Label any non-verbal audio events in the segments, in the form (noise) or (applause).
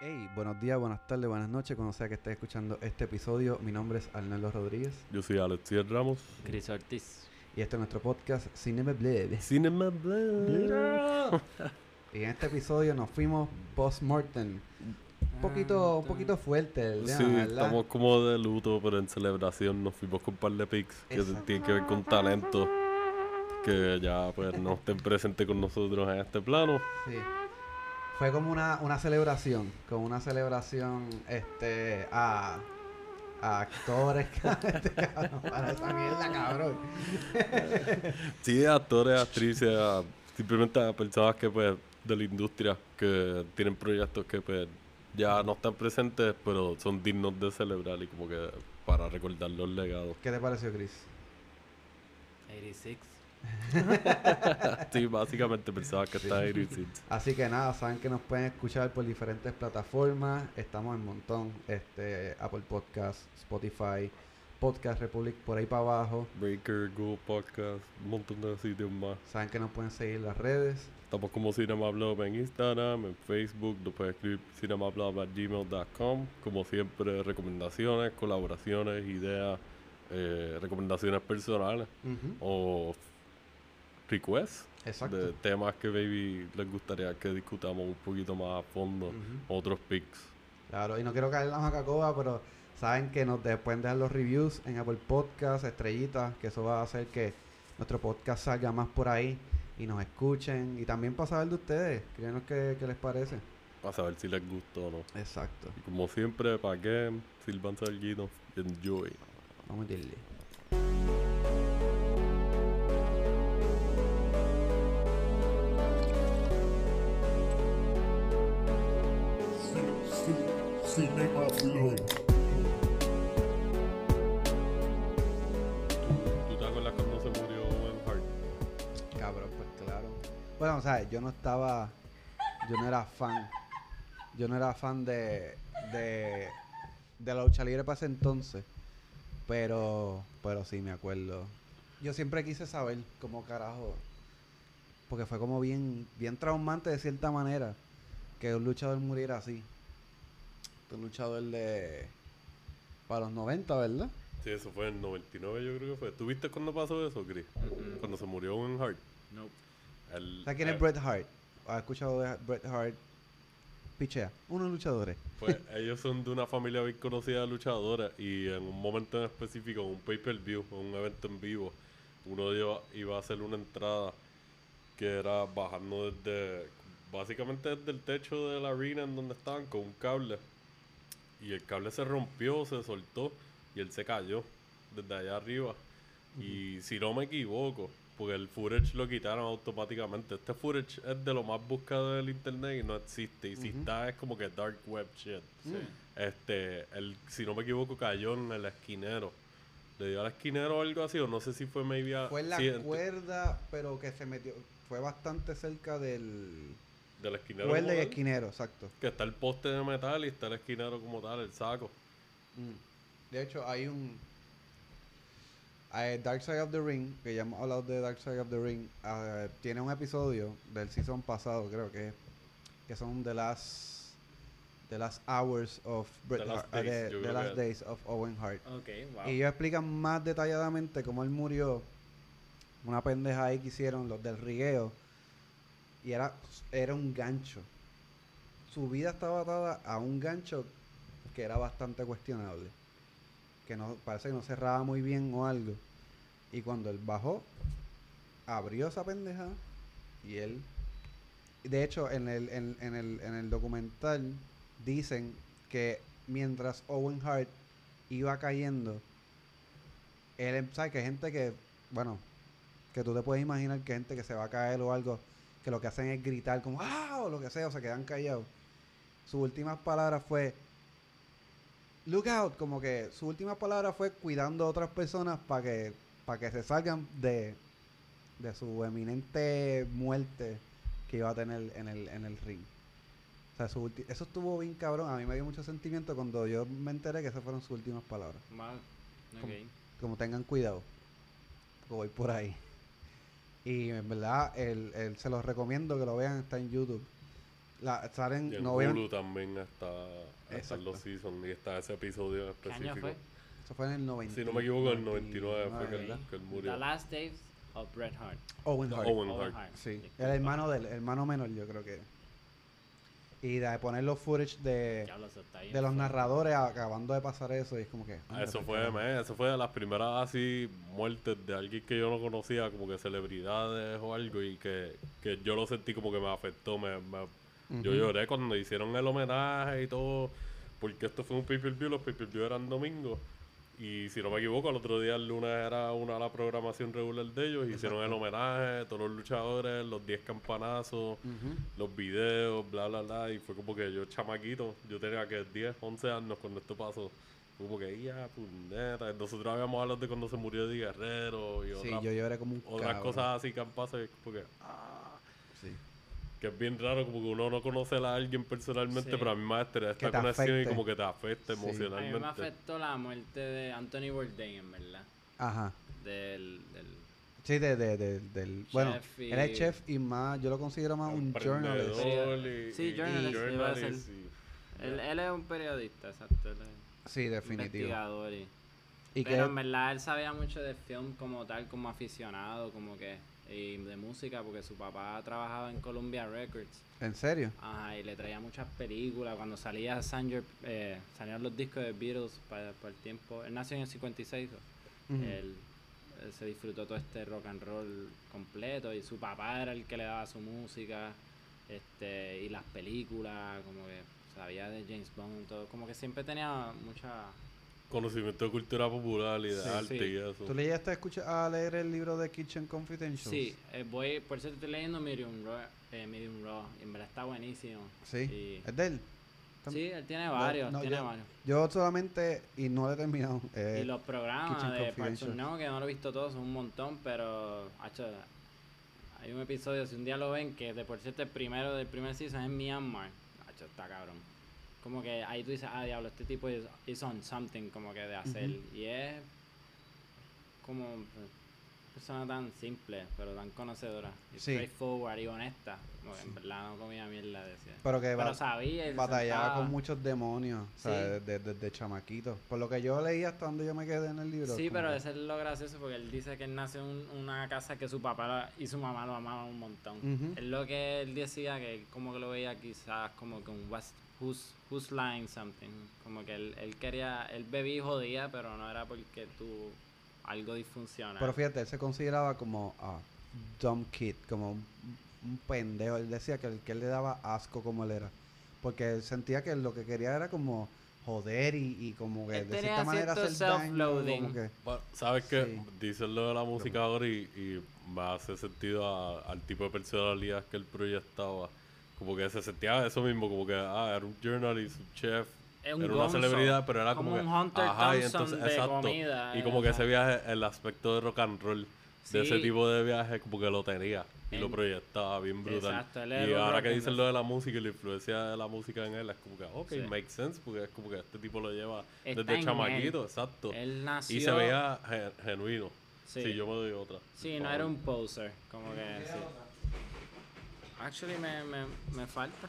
Hey, buenos días, buenas tardes, buenas noches, cuando sea que estés escuchando este episodio. Mi nombre es Arnaldo Rodríguez Yo soy Alex Ramos. Chris Ortiz. y este es nuestro podcast Cinema Bled. Cinema Blade. (laughs) Y en este episodio nos fuimos post-mortem. Un poquito, un poquito fuerte el Sí, tema, ¿verdad? estamos como de luto, pero en celebración nos fuimos con un par de pics que tienen que ver con talento que ya pues no estén presentes con nosotros en este plano. Sí. Fue como una, una celebración, como una celebración este a, a actores (laughs) este, para esa mierda, cabrón. (laughs) Sí, actores, actrices, a- simplemente a personas que pues de la industria que tienen proyectos que pues ya no están presentes, pero son dignos de celebrar y como que para recordar los legados. ¿Qué te pareció, Chris? 86. (laughs) Sí, básicamente pensaba que está ahí. sí. Así que nada, saben que nos pueden escuchar por diferentes plataformas. Estamos en montón. Este, Apple Podcast, Spotify, Podcast Republic, por ahí para abajo. Breaker, Google Podcast, un montón de sitios más. Saben que nos pueden seguir en las redes. Estamos como Cinema Blog en Instagram, en Facebook, nos pueden escribir cinemablog.gmail.com. Como siempre, recomendaciones, colaboraciones, ideas, eh, recomendaciones personales Ujú, o requests Exacto. de temas que baby les gustaría que discutamos un poquito más a fondo. Otros pics. Claro, y no quiero caer en la macacoba, pero saben que nos de- pueden dejar los reviews en Apple Podcast, estrellitas, que eso va a hacer que nuestro podcast salga más por ahí y nos escuchen. Y también para saber de ustedes, créanos qué, qué les parece. Para saber si les gustó o no. Exacto. Y como siempre, para que sirvan salguitos. Enjoy. Vamos a irle. Bueno, o sea, yo no estaba. Yo no era fan. Yo no era fan de. de. de la lucha libre para ese entonces. Pero. Pero sí me acuerdo. Yo siempre quise saber cómo carajo. Porque fue como bien. bien traumante de cierta manera. Que un luchador muriera así. Un luchador de. para los 90, ¿verdad? Sí, eso fue en el 99 yo creo que fue. ¿Tú viste cuando pasó eso, Chris? Cuando se murió Owen Hart. Nope. El- ¿Sabes quién es Bret Hart? ¿Has escuchado de Bret Hart? Pichea. Unos luchadores. Pues (laughs) ellos son de una familia bien conocida de luchadores y en un momento en específico, en un pay-per-view, en un evento en vivo, uno de ellos iba a hacer una entrada que era bajando desde, básicamente desde el techo de la arena en donde estaban con un cable. Y el cable se rompió, se soltó y él se cayó desde allá arriba. Y si no me equivoco, porque el footage lo quitaron automáticamente. Este footage es de lo más buscado del internet y no existe. Y si está es como que dark web shit. Sí. Este, el, si no me equivoco, cayó en el esquinero. Le dio al esquinero o algo así, o no sé si fue maybe a- Fue en la sí, cuerda, pero que se metió. Fue bastante cerca del. del esquinero. Cuerda y tal, esquinero, exacto. Que está el poste de metal y está el esquinero como tal, el saco. Mm. De hecho, hay un. Eh, Dark Side of the Ring, que ya hemos hablado de Dark Side of the Ring, ah, tiene un episodio del season pasado, creo que que son The Last The Last Hours of Bret The Last Hart- ah, Days, de- The Last Days of Owen Hart. Ok, wow. Y ellos explican más detalladamente cómo él murió. Una pendeja ahí que hicieron los del rigueo. Y era, era un gancho. Su vida estaba atada a un gancho que era bastante cuestionable. Que no, parece que no cerraba muy bien o algo. Y cuando él bajó, abrió esa pendeja y él... De hecho, en el, en, en el, en el documental dicen que mientras Owen Hart iba cayendo, él, em, ¿sabes? Que hay gente que, bueno, que tú te puedes imaginar que gente que se va a caer o algo, que lo que hacen es gritar como, ¡ah! o lo que sea, o se quedan callados. Sus últimas palabras fue, look out, como que su última palabra fue cuidando a otras personas para que, para que se salgan de, de su eminente muerte que iba a tener en el, en el ring. O sea, su ulti- eso estuvo bien cabrón. A mí me dio mucho sentimiento cuando yo me enteré que esas fueron sus últimas palabras. Mal. Como- Ok. Como tengan cuidado. Porque voy por ahí. Y en verdad, el, el- se los recomiendo que lo vean, está en YouTube. La, salen, Y en no Hulu también están Exacto. los seasons y está ese episodio en ¿Qué año específico. fue? Eso fue en el 90. Si no me equivoco, en el 99 fue que, él- que él murió. The Last Days of Bret Hart. Owen Hart. Owen Owen Hart. Hart. Sí, el hermano del el hermano menor, yo creo que. Y de poner los footage de, de los narradores acabando de pasar eso, y es como que. Ah, Eso fue, man, eso fue de las primeras así muertes de alguien que yo no conocía, como que celebridades o algo, y que, que yo lo sentí como que me afectó. Me, me- Yo lloré cuando hicieron el homenaje y todo, porque esto fue un pay-per-view, los pay-per-view eran domingos. Y si no me equivoco, el otro día, el lunes, era una la programación regular de ellos. Hicieron el homenaje, todos los luchadores, los 10 campanazos, los videos, bla, bla, bla. Y fue como que yo, chamaquito, yo tenía que 10, 11 años cuando esto pasó. Fue como que, ya, puñeta. Nosotros habíamos hablado de cuando se murió Eddie Guerrero y Sí, otras, yo lloré como un otras cosas así que han pasado. y como que, Sí. Que es bien raro, como que uno no conoce a alguien personalmente, Sí. pero a mí me Que esta conexión y como que te afecta Sí. A mí emocionalmente. me afectó la muerte de Anthony Bourdain, en verdad. Ajá. Del, del Sí, de, de, de- del. Bueno, Chef y- él es chef y más, yo lo considero más un journalist. Y- Sí, y- journalist, journalist él, él es un periodista, exacto. Él es Sí, definitivo. investigador y, Y pero que. en verdad él sabía mucho de film como tal, como aficionado, como que y de música, porque su papá trabajaba en Columbia Records. ¿En serio? Ajá, y le traía muchas películas. Cuando salía Sanger, eh, salían los discos de Beatles para, para el tiempo. Él nació en el 56. ¿no? Ujú. él, él se disfrutó todo este rock and roll completo y su papá era el que le daba su música este y las películas como que sabía de James Bond todo como que siempre tenía mucha Conocimiento de cultura popular y de Sí, arte sí. y eso. ¿Tú le llegaste a, escuchar, a leer el libro de Kitchen Confidentials? sí eh, voy por eso estoy leyendo Medium Raw, eh, Medium Raw y en verdad está buenísimo Sí. Y- ¿Es de él? Sí él tiene varios no, tiene yo- varios Yo solamente, y no lo he terminado. eh, y los programas Kitchen de Confidential. and Rec, que no lo he visto todos, son un montón, pero hacho, hay un episodio, si un día lo ven, que de por cierto el primero del primer season es en Myanmar. Hacho, está cabrón. Como que ahí tú dices, ah, diablo, este tipo es is on something, como que de hacer. Y es como persona tan simple, pero tan conocedora. Y Sí. straightforward y honesta. Como que en verdad no comía mierda, decía. pero que Pero sabía batallaba sentaba. con muchos demonios, Sí. desde, desde chamaquito. Por lo que yo leí hasta donde yo me quedé en el libro. Sí, pero que- ese es lo gracioso porque él dice que él nació en un- una casa que su papá y su mamá lo amaban un montón. Es lo que él decía que como que lo veía quizás como que un West, who's, who's lying something. Como que él, él quería, él bebía y jodía, pero no era porque tú algo disfuncional. Pero fíjate, él se consideraba como ah, dumb kid, como un, un pendejo. Él decía que, el- que él le daba asco como él era. Porque él sentía que lo que quería era como joder y, y como que Él de tenía cierta manera hacer. Como que, Bueno, ¿Sabes qué? Sí. Dices lo de la música ahora y, y me hace sentido a- al tipo de personalidad que él proyectaba. Como que se sentía eso mismo, como que ah, era un journalist, un chef, era una gonzo, celebridad, pero era como, como que, un Hunter ajá, y entonces, de exacto. comida, y como que ese viaje, el aspecto de rock and roll, de ese tipo de viaje, como que lo tenía y lo proyectaba bien brutal. Exacto, y ahora que dicen lo de la música y la influencia de la música en él, es como que, ok, Sí. makes sense, porque es como que este tipo lo lleva Está desde chamaquito, él. exacto. Él nació... Y se veía gen- genuino. Sí. Sí. yo me doy otra. Sí, no era un poser, como que sí. Actually me, me, me falta.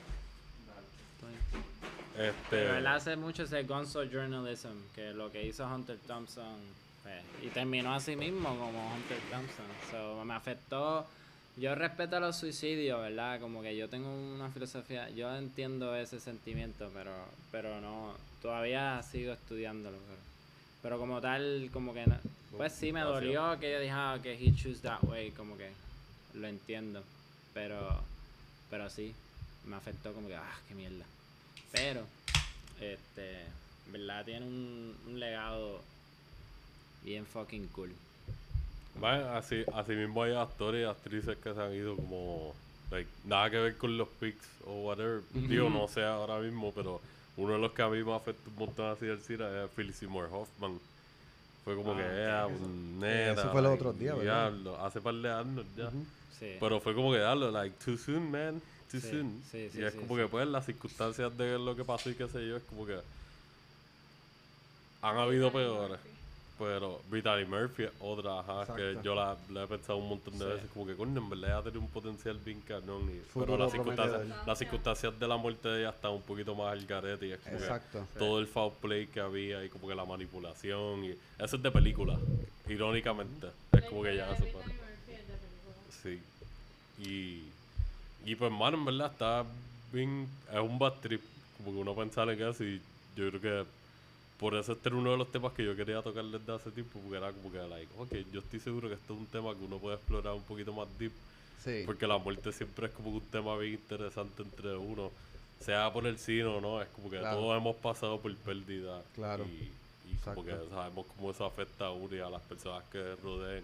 Este, Pero él hace mucho ese gonzo journalism, que lo que hizo Hunter Thompson, pues, y terminó así mismo como Hunter Thompson. So, me afectó. Yo respeto los suicidios, ¿verdad? Como que yo tengo una filosofía, yo entiendo ese sentimiento, pero pero no, todavía sigo estudiándolo. Pero, pero como tal, como que, no- pues sí me dolió que yo dije ah, que he choose that way, como que lo entiendo, pero pero sí, me afectó como que, ah, qué mierda. Pero, este, en verdad tiene un, un legado bien fucking cool. bueno, así, así mismo hay actores y actrices que se han ido como like, nada que ver con los pics o whatever. Digo, no sé ahora mismo, pero uno de los que a mí me afectó un montón así del cine es Philip Seymour Hoffman. Fue como Ah, que era un neta. Eso fue los otros días, ¿verdad? diablo, hace par de años ya. Sí. Pero fue como que darlo, like, too soon, man. Too Sí, soon. sí, sí, y es sí, como sí. que, pues, las circunstancias de lo que pasó y qué sé yo, es como que. Han habido peores. Pero Brittany Murphy es otra, ajá, que yo la, la he pensado un montón de Sí. veces, como que coño, en verdad ella tiene un potencial bien cañón. Y, pero las circunstancias, las circunstancias de la muerte de ella están un poquito más al garete y es como que Exacto. todo el foul play que había y como que la manipulación y eso es de película, irónicamente. Es como que ya eso pasa. Sí. Y, y pues, mano, en verdad está bien. Es un bad trip. Como que uno pensar en eso. Y yo creo que por eso este era uno de los temas que yo quería tocar desde hace tiempo. Porque era como que, like, ok, yo estoy seguro que esto es un tema que uno puede explorar un poquito más deep. Sí. Porque la muerte siempre es como un tema bien interesante entre uno. Sea por el cine o no, es como que Claro. todos hemos pasado por pérdida. Claro. Y, y como que sabemos cómo eso afecta a uno y a las personas que rodeen,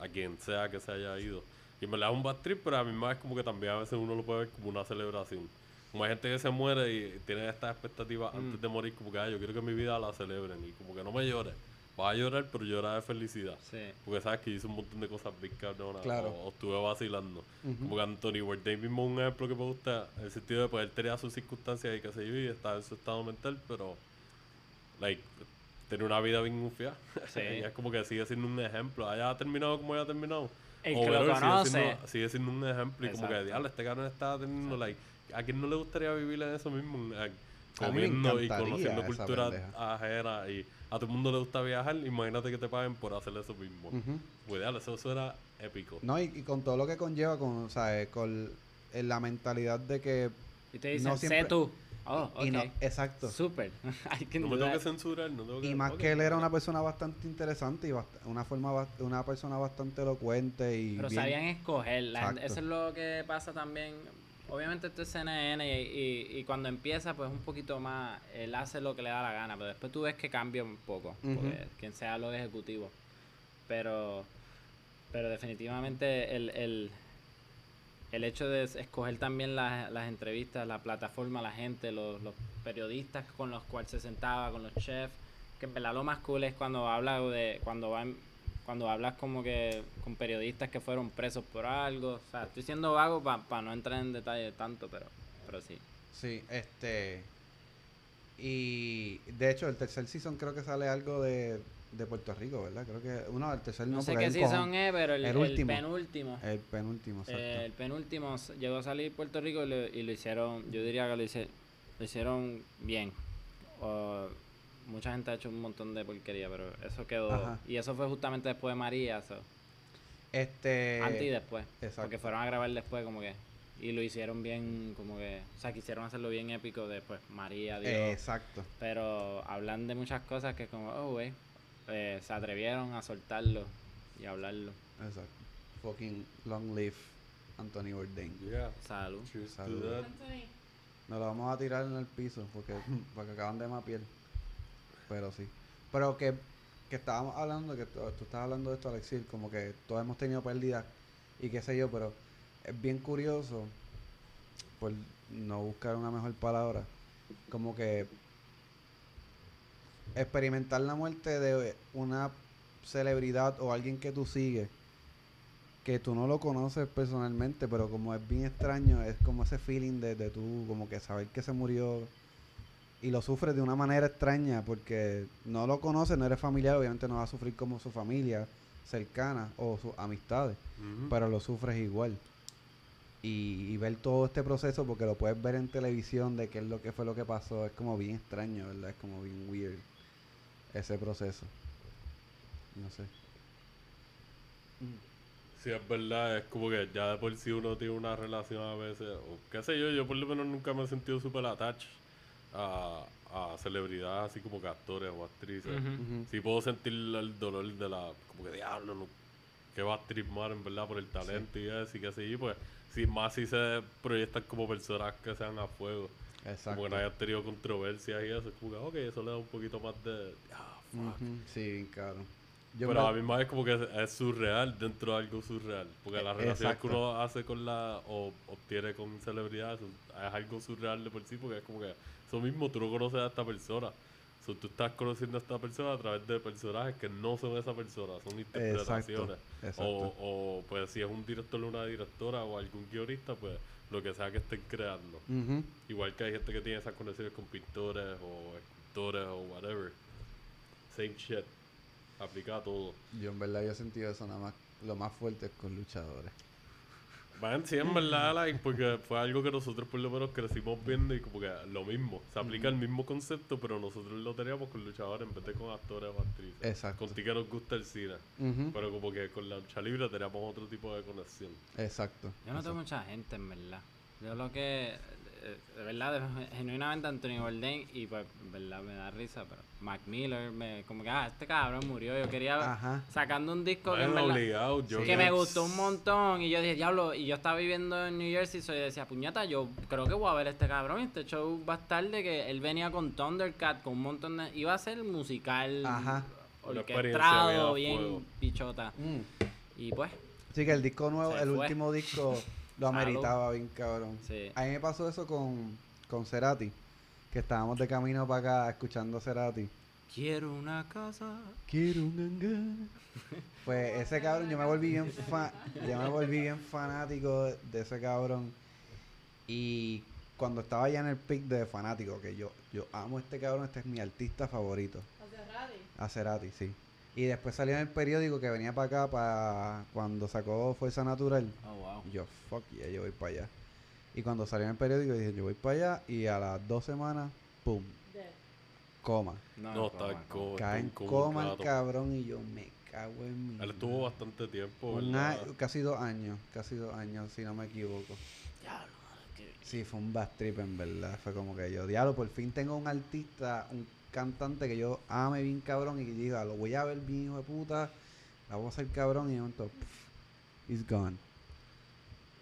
a quien sea que se haya ido. Y me da un bad trip, pero a mí más es como que también a veces uno lo puede ver como una celebración. Como hay gente que se muere y tiene estas expectativas antes de morir, como que "Ay, yo quiero que mi vida la celebren. Y como que no me llores. Vas a llorar, pero llora de felicidad. Sí. Porque sabes que hice un montón de cosas cabronas. Claro. O, o estuve vacilando. Como que Anthony Bourdain mismo es un ejemplo que me gusta. En el sentido de pues él tenía sus circunstancias y que se yo y estaba en su estado mental, pero like tiene una vida bien ufia. Sí. (laughs) y es como que sigue siendo un ejemplo. Haya terminado como haya terminado. El que lo sigue conoce. siendo- Sigue siendo un ejemplo. Y como que, diablo, este cabrón está teniendo, like, ¿a quién no le gustaría vivir en eso mismo? Eh, comiendo y conociendo cultura pendeja. ajena y a todo el mundo le gusta viajar, imagínate que te paguen por hacer eso mismo. Ujú. Pues diablo, eso, era épico. No, y, y con todo lo que conlleva, con, ¿sabes? Con eh, la mentalidad de que... Y te dicen, No sé tú. Oh, ok. y no, exacto. Súper. (laughs) No me tengo that. que censurar, no tengo que... Y más que él era una persona bastante interesante y bast- una forma una persona bastante elocuente y Pero bien- sabían escoger. la gente- Exacto. eso es lo que pasa también. Obviamente esto es CNN y, y- y cuando empieza pues un poquito más, él hace lo que le da la gana, pero después tú ves que cambia un poco, porque quien sea los ejecutivos. Pero, pero definitivamente el, el, el hecho de escoger también las, las entrevistas, la plataforma, la gente, los, los periodistas con los cuales se sentaba, con los chefs, que en verdad lo más cool es cuando habla de, cuando va en- cuando hablas como que con periodistas que fueron presos por algo, o sea, estoy siendo vago para no entrar en detalle tanto, pero, pero sí. Sí, este... Y de hecho el tercer season creo que sale algo de, de Puerto Rico, ¿verdad? Creo que... Uno, el tercer No, no, sé qué season es, pero el, El el último. penúltimo. El penúltimo, exacto. Eh, el penúltimo llegó a salir Puerto Rico y lo, y lo hicieron, yo diría que lo, hice- lo hicieron bien. Mucha gente ha hecho un montón de porquería, pero eso quedó. Ajá. Y eso fue justamente después de María, so, Este... antes y después. exacto. Porque fueron a grabar después, como que. Y lo hicieron bien, como que. O sea, quisieron hacerlo bien épico después. María, Dios. Eh, exacto. Pero hablan de muchas cosas que, como, oh, güey. Eh, se atrevieron a soltarlo y hablarlo. Exacto. Fucking long live Anthony Bourdain. Yeah, Salud. cheers to Salud. that. Nos lo vamos a tirar en el piso porque, (laughs) porque acaban de mapiar. Pero sí. Pero que, que estábamos hablando, que tú, tú estabas hablando de esto, Alexis, como que todos hemos tenido pérdidas y qué sé yo, pero es bien curioso, por no buscar una mejor palabra, como que experimentar la muerte de una celebridad o alguien que tú sigues que tú no lo conoces personalmente, pero como es bien extraño, es como ese feeling de, de tú, como que saber que se murió y lo sufres de una manera extraña porque no lo conoces, no eres familiar, obviamente no va a sufrir como su familia cercana o sus amistades, pero lo sufres igual. Y, y ver todo este proceso, porque lo puedes ver en televisión de qué es lo que fue lo que pasó, es como bien extraño, ¿verdad? Es como bien weird ese proceso. No sé. Sí, es verdad, es como que ya de por sí uno tiene una relación a veces, o qué sé yo, yo por lo menos nunca me he sentido súper attached a, a celebridades así como que actores o actrices. Sí puedo sentir el dolor de la, como que diablo, no, que va a tripar en verdad por el talento y eso y que sí, pues, sí, más si se proyectan como personas que sean a fuego, Exacto. como que no hayan tenido controversias y eso, es como que, ok, eso le da un poquito más de, ah, fuck. Sí. Yo Pero me- a mí más es como que es, es surreal dentro de algo surreal. Porque las Eh, relaciones que uno hace con la. o obtiene con celebridades es algo surreal de por sí, porque es como que eso mismo tú no conoces a esta persona. So, tú estás conociendo a esta persona a través de personajes que no son esa persona, son interpretaciones. exacto. O, o pues si es un director o una directora o algún guionista, pues lo que sea que estén creando. Igual que hay gente que tiene esas conexiones con pintores o escultores o whatever. Same shit. Aplica a todo. Yo en verdad yo he sentido eso nada más. Lo más fuerte es con luchadores. Man, sí, en verdad, like, porque fue algo que nosotros por lo menos crecimos viendo y como que lo mismo. Se aplica el mismo concepto, pero nosotros lo teníamos con luchadores en vez de con actores o actrices. Exacto. Con ti que nos gusta el cine. Pero como que con la lucha libre teníamos otro tipo de conexión. Exacto. Yo no tengo mucha gente, en verdad. Yo lo que. Eh, De verdad, de- (laughs) genuinamente Anthony Bourdain, y pues, verdad me da risa, pero Mac Miller, me, como que, ah, este cabrón murió. Yo quería. Ajá. Sacando un disco que verdad. yo me gustó un montón y yo dije, diablo, y yo estaba viviendo en New Jersey, so yo decía, puñata, yo creo que voy a ver este cabrón, este show va a estar de que él venía con Thundercat, con un montón de... Iba a ser musical, Ajá. Orquestado, bien pichota. Mm. Y pues, Sí, que el disco nuevo, el fue. último disco (laughs) lo Salud. ameritaba bien cabrón. sí. A mí me pasó eso con, con Cerati, que estábamos de camino para acá escuchando Cerati. Quiero una casa. Quiero un hangar. (laughs) Pues ese cabrón, yo me volví bien fa yo me volví bien fanático de ese cabrón. Y cuando estaba ya en el pick de fanático, que yo, yo amo a este cabrón, este es mi artista favorito. A Cerati, sí. Y después salió en el periódico que venía para acá para cuando sacó Fuerza Natural. Oh, wow. Yo, fuck yeah, yo voy para allá. Y cuando salió en el periódico dije, yo voy para allá. Y a las dos semanas, pum, coma. No, está en coma. Cae en coma el cabrón y yo me cago en mi. Él estuvo bastante tiempo, casi dos años, casi dos años, si no me equivoco. Diablo, qué- Sí, fue un bad trip en verdad. Fue como que yo, diablo, por fin tengo un artista, un cantante que yo ame bien cabrón y que diga, lo voy a ver bien, hijo de puta, la voy a hacer cabrón y pff, it's gone.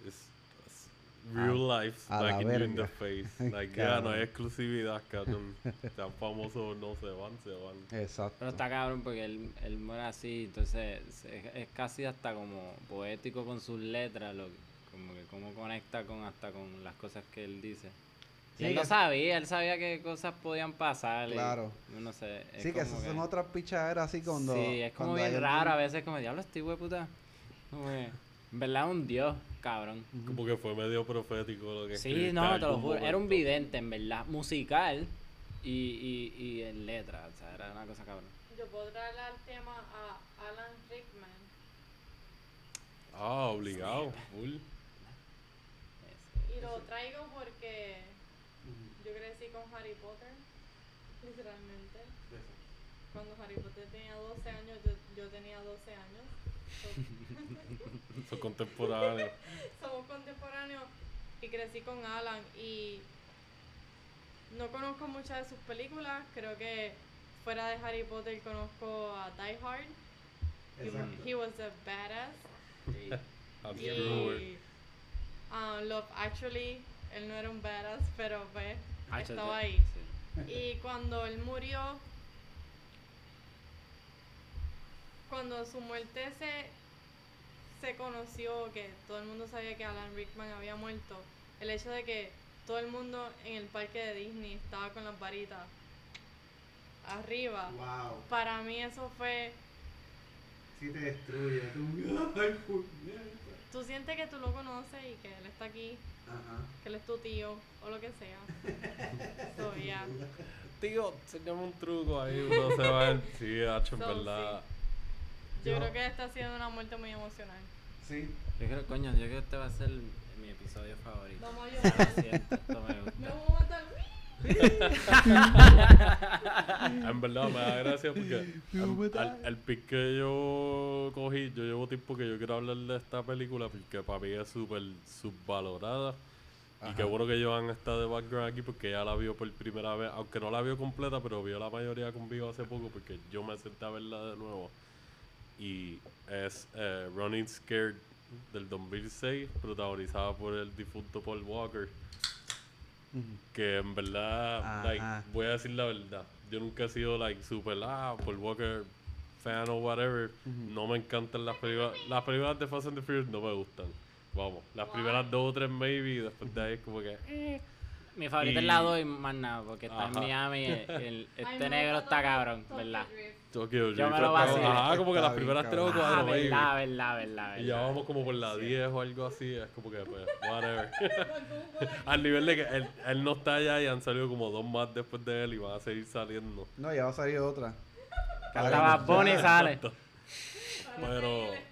It's- it's real life, like in, you in the face. (laughs) Like, ya no hay exclusividad, cabrón. (laughs) Sean famosos no se van, se van. Exacto. Pero está cabrón porque él, él muere así, entonces es, es casi hasta como poético con sus letras, lo, como que cómo conecta con hasta con las cosas que él dice. Sí, él lo sabía, él sabía que cosas podían pasar. y Claro. No sé. es sí, que esas son otras pichaderas así cuando... Sí, es como bien raro a veces, como diablo, este hijo de puta. Como que, en verdad, un dios, cabrón. Como que fue medio profético lo que Sí, no, te lo juro. Era un vidente, en verdad. Musical y, y, y en letra. O sea, era una cosa cabrón. Yo puedo traerle al tema a Alan Rickman. Ah, obligado, full. Y lo traigo porque yo crecí con Harry Potter, literalmente. Cuando Harry Potter tenía 12 años, yo, yo tenía 12 años. So- (laughs) Son contemporáneos. (laughs) somos contemporáneos y crecí con Alan y no conozco muchas de sus películas, creo que fuera de Harry Potter conozco a Die Hard. He, Exacto. he was a badass. Hans (laughs) Y ah, Love Actually, él no era un badass, pero pues Ah, estaba ahí. Sí. Y cuando él murió, cuando su muerte se, se conoció, que todo el mundo sabía que Alan Rickman había muerto, el hecho de que todo el mundo en el parque de Disney estaba con las varitas arriba, Wow, para mí eso fue, sí te destruye. Tú sientes que tú lo conoces y que él está aquí, Ajá. que él es tu tío o lo que sea. (laughs) So, yeah. Tío, enséñame un truco ahí, uno se va a Sí, hacho, en So, verdad. Yo Yo- creo que está siendo una muerte muy emocional. Sí. Yo creo, coño, yo creo que este va a ser mi episodio favorito. Vamos a Lo llorar. siento, esto me Me gusta. voy a matar. En verdad me da gracia porque (laughs) al, al- el pick que yo cogí, yo llevo tiempo que yo quiero hablar de esta película porque para mí es súper subvalorada. Y qué bueno que Joan está de background aquí porque ella la vio por primera vez, aunque no la vio completa, pero vio la mayoría conmigo hace poco porque yo me senté a verla de nuevo. Y es eh, Running Scared del 2006, protagonizada por el difunto Paul Walker. Que en verdad, like, voy a decir la verdad. Yo nunca he sido like super ah, Paul Walker fan o whatever. No me encantan las películas. Las películas de Fast and the Furious no me gustan. Vamos, las primeras dos o tres maybe, y después de ahí es como que. eh. Mi favorita Y- es la 2 y más nada, porque está Ajá. en Miami. el- (laughs) este negro está cabrón, ¿verdad? Drift. Tokyo Yo me lo vacilo. Ajá, como que las primeras tres o. Ah, cuatro, maybe. verdad, verdad, verdad, Y ya vamos como por la 10 o algo así, es como que, pues, whatever. (laughs) Al nivel de que él, él no está allá y han salido como dos más después de él y van a seguir saliendo. No, ya va a salir otra. Canta Bad Bunny y (laughs) sale. Pero-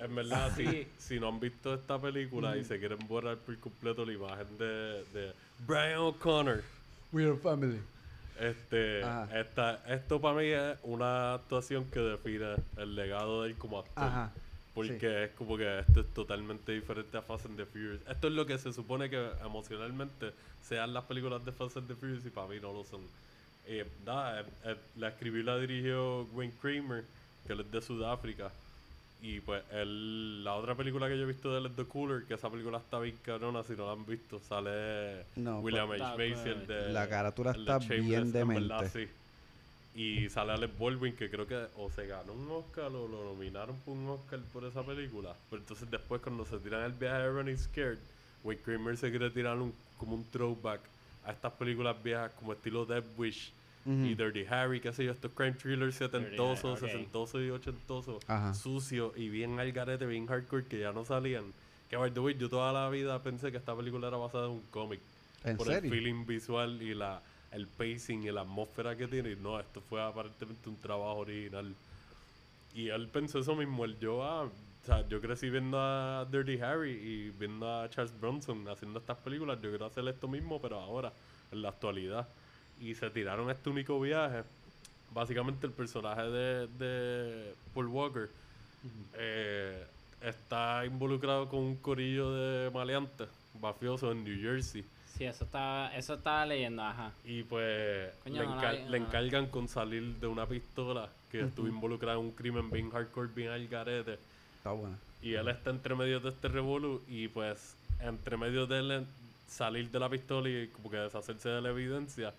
en verdad, Sí. si, si no han visto esta película y se quieren borrar por completo la imagen de, de Brian O'Connor, We are family. Este, Ajá. esta, esto para mí es una actuación que define el legado de él como actor. Ajá. Porque sí. es como que esto es totalmente diferente a Fast and the Furious. Esto es lo que se supone que emocionalmente sean las películas de Fast and the Furious y para mí no lo son. Eh, nada, eh, eh, la escribió y la dirigió Wayne Kramer, que él es de Sudáfrica. Y pues él, la otra película que yo he visto de él es The Cooler, que esa película está bien cabrona, si no la han visto, sale No, William pues, H. Macy, el de... La carátula el de está bien en verdad, demente. sí. Y sale Alec Baldwin, que creo que o se ganó un Oscar o lo nominaron por un Oscar por esa película. Pero entonces después cuando se tiran el viaje de Running Scared, Wayne Kramer se quiere tirar un, como un throwback a estas películas viejas como estilo Death Wish Y Dirty Harry, qué sé yo, estos crime thrillers setentosos, Harry, ok. sesentosos y ochentosos, sucios y bien al garete, bien hardcore que ya no salían. Que by the way, yo toda la vida pensé que esta película era basada en un cómic ¿En por serio? el feeling visual y la el pacing y la atmósfera que tiene. Y no, esto fue aparentemente un trabajo original. Y él pensó eso mismo. Él, yo, ah, o sea, yo crecí viendo a Dirty Harry y viendo a Charles Bronson haciendo estas películas. Yo quiero hacer esto mismo, pero ahora, en la actualidad. Y se tiraron este único viaje. Básicamente el personaje de, de Paul Walker eh, está involucrado con un corillo de maleantes mafiosos en New Jersey. Sí, eso estaba, eso estaba leyendo, ajá. Y pues Coño, le, no vi, no encargan con salir de una pistola que estuvo involucrada en un crimen bien hardcore, bien al garete. Está buena. Y él está entre medio de este revolú y pues entre medio de él salir de la pistola y como que deshacerse de la evidencia,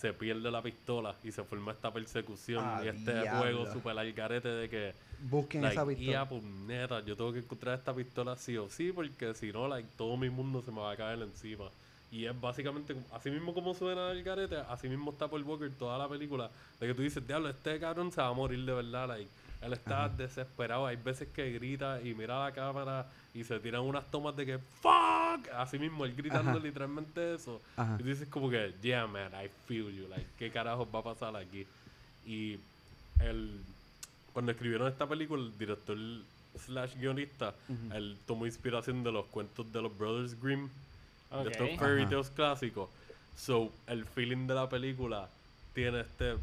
se pierde la pistola y se forma esta persecución Ah, y este diablo. juego super al garete de que Busquen esa pistola. "Ya, puñeta, yo tengo que encontrar esta pistola sí o sí porque si no like, todo mi mundo se me va a caer encima. Y es básicamente, así mismo como suena el garete, así mismo está Paul Walker toda la película. De que tú dices, diablo, este cabrón se va a morir de verdad. Like. Él está desesperado. Hay veces que grita y mira la cámara y se tiran unas tomas de que ¡Fuck! Así mismo, él gritando Ajá. literalmente eso. Ajá. Y dices como que, yeah, man, I feel you. Like, ¿qué carajos va a pasar aquí? Y el, cuando escribieron esta película, el director slash guionista, Ujú. él tomó inspiración de los cuentos de los Brothers Grimm, de estos fairy tales clásicos. So, el feeling de la película tiene este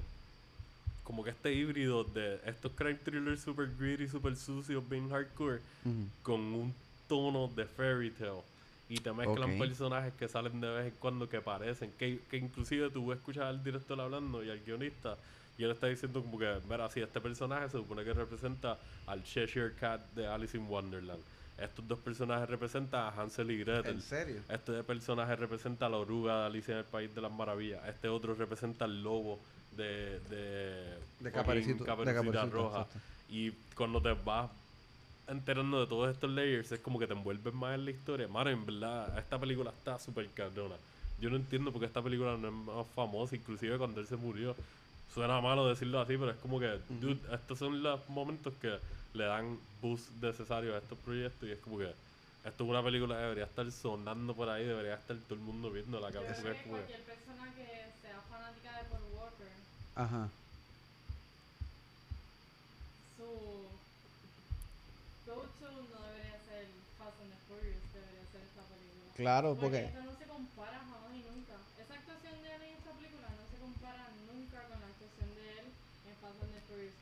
como que este híbrido de estos crime thrillers super gritty, super sucios, bien hardcore, con un tono de fairy tale. Y te mezclan Ok. personajes que salen de vez en cuando que parecen. Que, que inclusive tú escuchas al director hablando y al guionista. Y él está diciendo como que, mira, si este personaje se supone que representa al Cheshire Cat de Alice in Wonderland. Estos dos personajes representan a Hansel y Gretel. ¿En serio? Este personaje representa a la oruga de Alicia en el País de las Maravillas. Este otro representa al lobo de... De, De fucking Caperucito- de Caperucita Caperucita, Roja. exacto. Y cuando te vas enterando de todos estos layers, es como que te envuelves más en la historia. Mano, en verdad, esta película está súper cabrona. Yo no entiendo por qué esta película no es más famosa, inclusive cuando él se murió. Suena malo decirlo así, pero es como que, dude, estos son los momentos que le dan boost necesario a estos proyectos y es como que esto es una película que debería estar sonando por ahí, debería estar todo el mundo viendo la cabeza. creo es que como que- cualquier persona que sea fanática de Paul Walker, Ajá. su go-to no debería ser Fast and the Furious, debería ser esta película. Claro, Porque porque... esto no se compara jamás y nunca. Esa actuación de él en esta película no se compara nunca con la actuación de él en Fast and the Furious.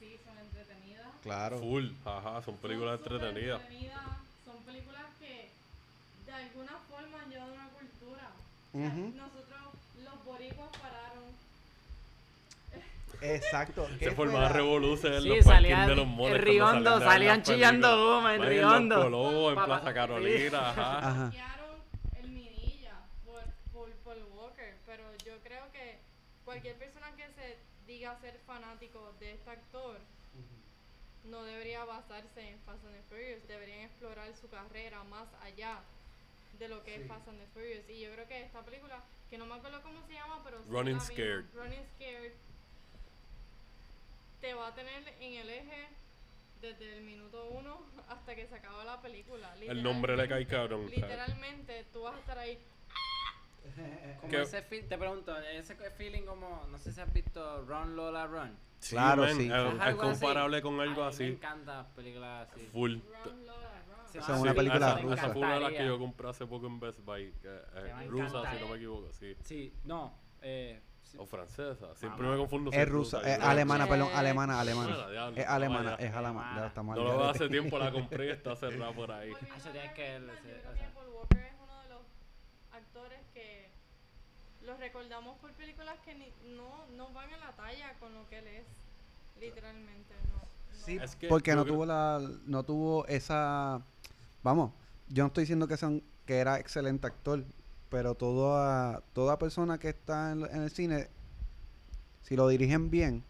Sí, son entretenidas. Claro. Full, ajá, son películas Son entretenidas. entretenidas, Son películas que de alguna forma han llevado una cultura. O sea. Nosotros, los boricuas pararon. Exacto. Se ¿Qué formaba revolución en Sí, los salían de los en moles. cuando Riondo, salían las chillando goma en Riondo. Los Colobos, en Papá, Plaza sí. Carolina, ajá. Ajá. Hackearon el Minilla por, por Paul Walker, pero yo creo que cualquier persona que se diga ser fanático de este actor no debería basarse en Fast and the Furious, deberían explorar su carrera más allá de lo que es Fast and the Furious. Y yo creo que esta película, que no me acuerdo cómo se llama, pero sí Running Scared. Running Scared, te va a tener en el eje desde el minuto uno hasta que se acaba la película. El nombre le cae cabrón. Literalmente, tú vas a estar ahí. (laughs) Como ¿Qué? ese feel- te pregunto, ese feeling como, no sé si has visto Run Lola Run. Sí, Claro, man, sí. Es, así. comparable con Ay, algo me así. encantan películas así. Full. Sí, Esa es una película esa, rusa. esa fue una de las que yo compré hace poco en Best Buy. Que es me rusa, si no me equivoco, sí. Sí, no. Eh. O francesa. Siempre Vamos. me confundo. Es rusa, es alemana, perdón, alemana, alemana. Es alemana, es alemana. Ya estamos No lo hace tiempo, la compré y está cerrada por ahí. Eso a tienes que sea. Walker es uno de los actores que los recordamos por películas que ni, no, no van a la talla con lo que él es. Literalmente, no. no. Sí, Es que porque no tuvo la no tuvo esa vamos yo no estoy diciendo que son que era excelente actor pero toda toda persona que está en, en el cine si lo dirigen bien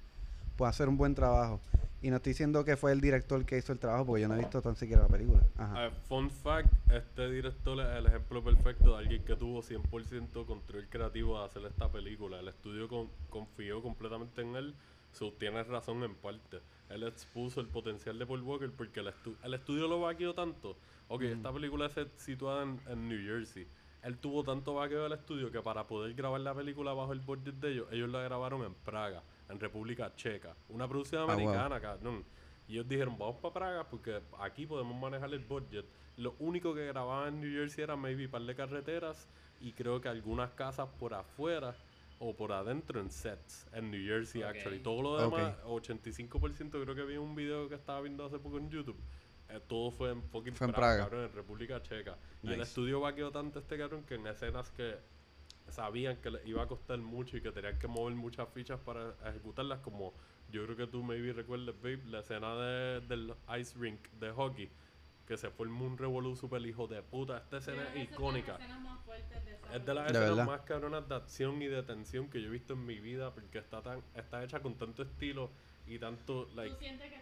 puede hacer un buen trabajo y no estoy diciendo que fue el director que hizo el trabajo porque yo no he visto tan siquiera la película Ajá. Fun fact, este director es el ejemplo perfecto de alguien que tuvo 100% control creativo de hacer esta película. El estudio con- confió completamente en él, so, tienes razón en parte. Él expuso el potencial de Paul Walker porque el, estu- el estudio lo vaqueó tanto. Ok, esta película es situada en, en New Jersey. Él tuvo tanto vaqueo del estudio que para poder grabar la película bajo el budget de ellos, ellos la grabaron en Praga, en República Checa. Una producción Ah, wow. americana, cabrón. Y ellos dijeron, vamos para Praga porque aquí podemos manejar el budget. Lo único que grababan en New Jersey era maybe un par de carreteras y creo que algunas casas por afuera o por adentro en sets en New Jersey, actually. Todo lo demás, Ok. 85% creo que vi un video que estaba viendo hace poco en YouTube. Eh, todo fue en fucking Fue en Praga, Praga. cabrón, en República Checa. Y el Nice. estudio vaqueó tanto este cabrón que en escenas que sabían que le iba a costar mucho y que tenían que mover muchas fichas para ejecutarlas, como yo creo que tú maybe recuerdes, babe, la escena de, del ice rink de hockey, que se formó un revolú super hijo de puta. Esta escena es icónica. las escenas más fuertes de esa Es de las De escenas verdad. más cabronas de acción y de tensión que yo he visto en mi vida porque está tan está hecha con tanto estilo y tanto Tú like sientes que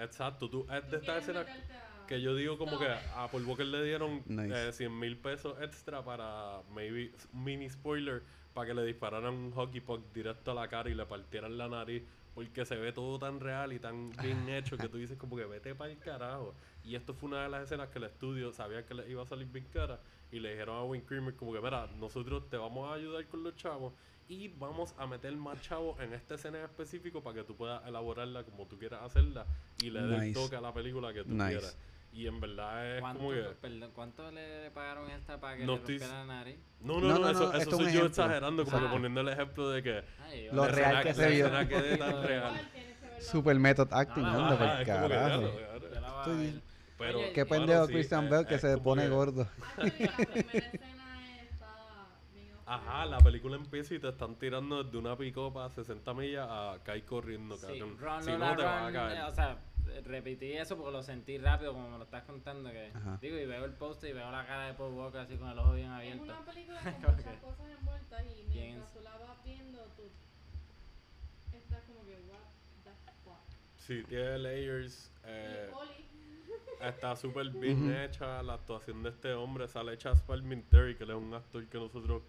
exacto tú es Tú de estas quieres escenas meterte a- que yo digo como que a Paul Walker le dieron Nice. eh, 100 mil pesos extra para maybe mini spoiler para que le dispararan un hockey puck directo a la cara y le partieran la nariz porque se ve todo tan real y tan bien (laughs) hecho que tú dices como que vete para el carajo y esto fue una de las escenas que el estudio sabía que le iba a salir bien cara y le dijeron a Wayne Creamer como que mira nosotros te vamos a ayudar con los chavos y vamos a meter más chavos en esta escena en específico para que tú puedas elaborarla como tú quieras hacerla y le des Nice. toque a la película que tú Nice. quieras y en verdad es ¿Cuánto, como que perdón, ¿Cuánto le pagaron esta para que No le estoy- rompiera la nariz? no, no, No, no, no, eso, no, eso soy yo exagerando, como que Ah. poniendo el ejemplo de que Ay, Lo la real escena- que la se vio. escena quede tan (laughs) real. que super method acting anda por que, carajo. Pero, Oye, qué pendejo sí, Christian Bell que se pone que- gordo Actually, la primera escena está bien Ajá, la película empieza y te están tirando desde una picopa a 60 millas a caer corriendo, Sí, cabrón. Run, si Lola, no, te vas a Run, caer. eh, O sea, repetí eso porque lo sentí rápido como me lo estás contando. que Ajá. Digo, y veo el poster y veo la cara de Paul Walker así con el ojo bien Es abierto. una película (laughs) con muchas cosas envueltas y mientras es- tú la vas viendo, tú estás como que, what the fuck. Sí, tiene layers. Eh, (laughs) está súper bien hecha. La actuación de este hombre sale Chas Palminteri, que él es un actor que nosotros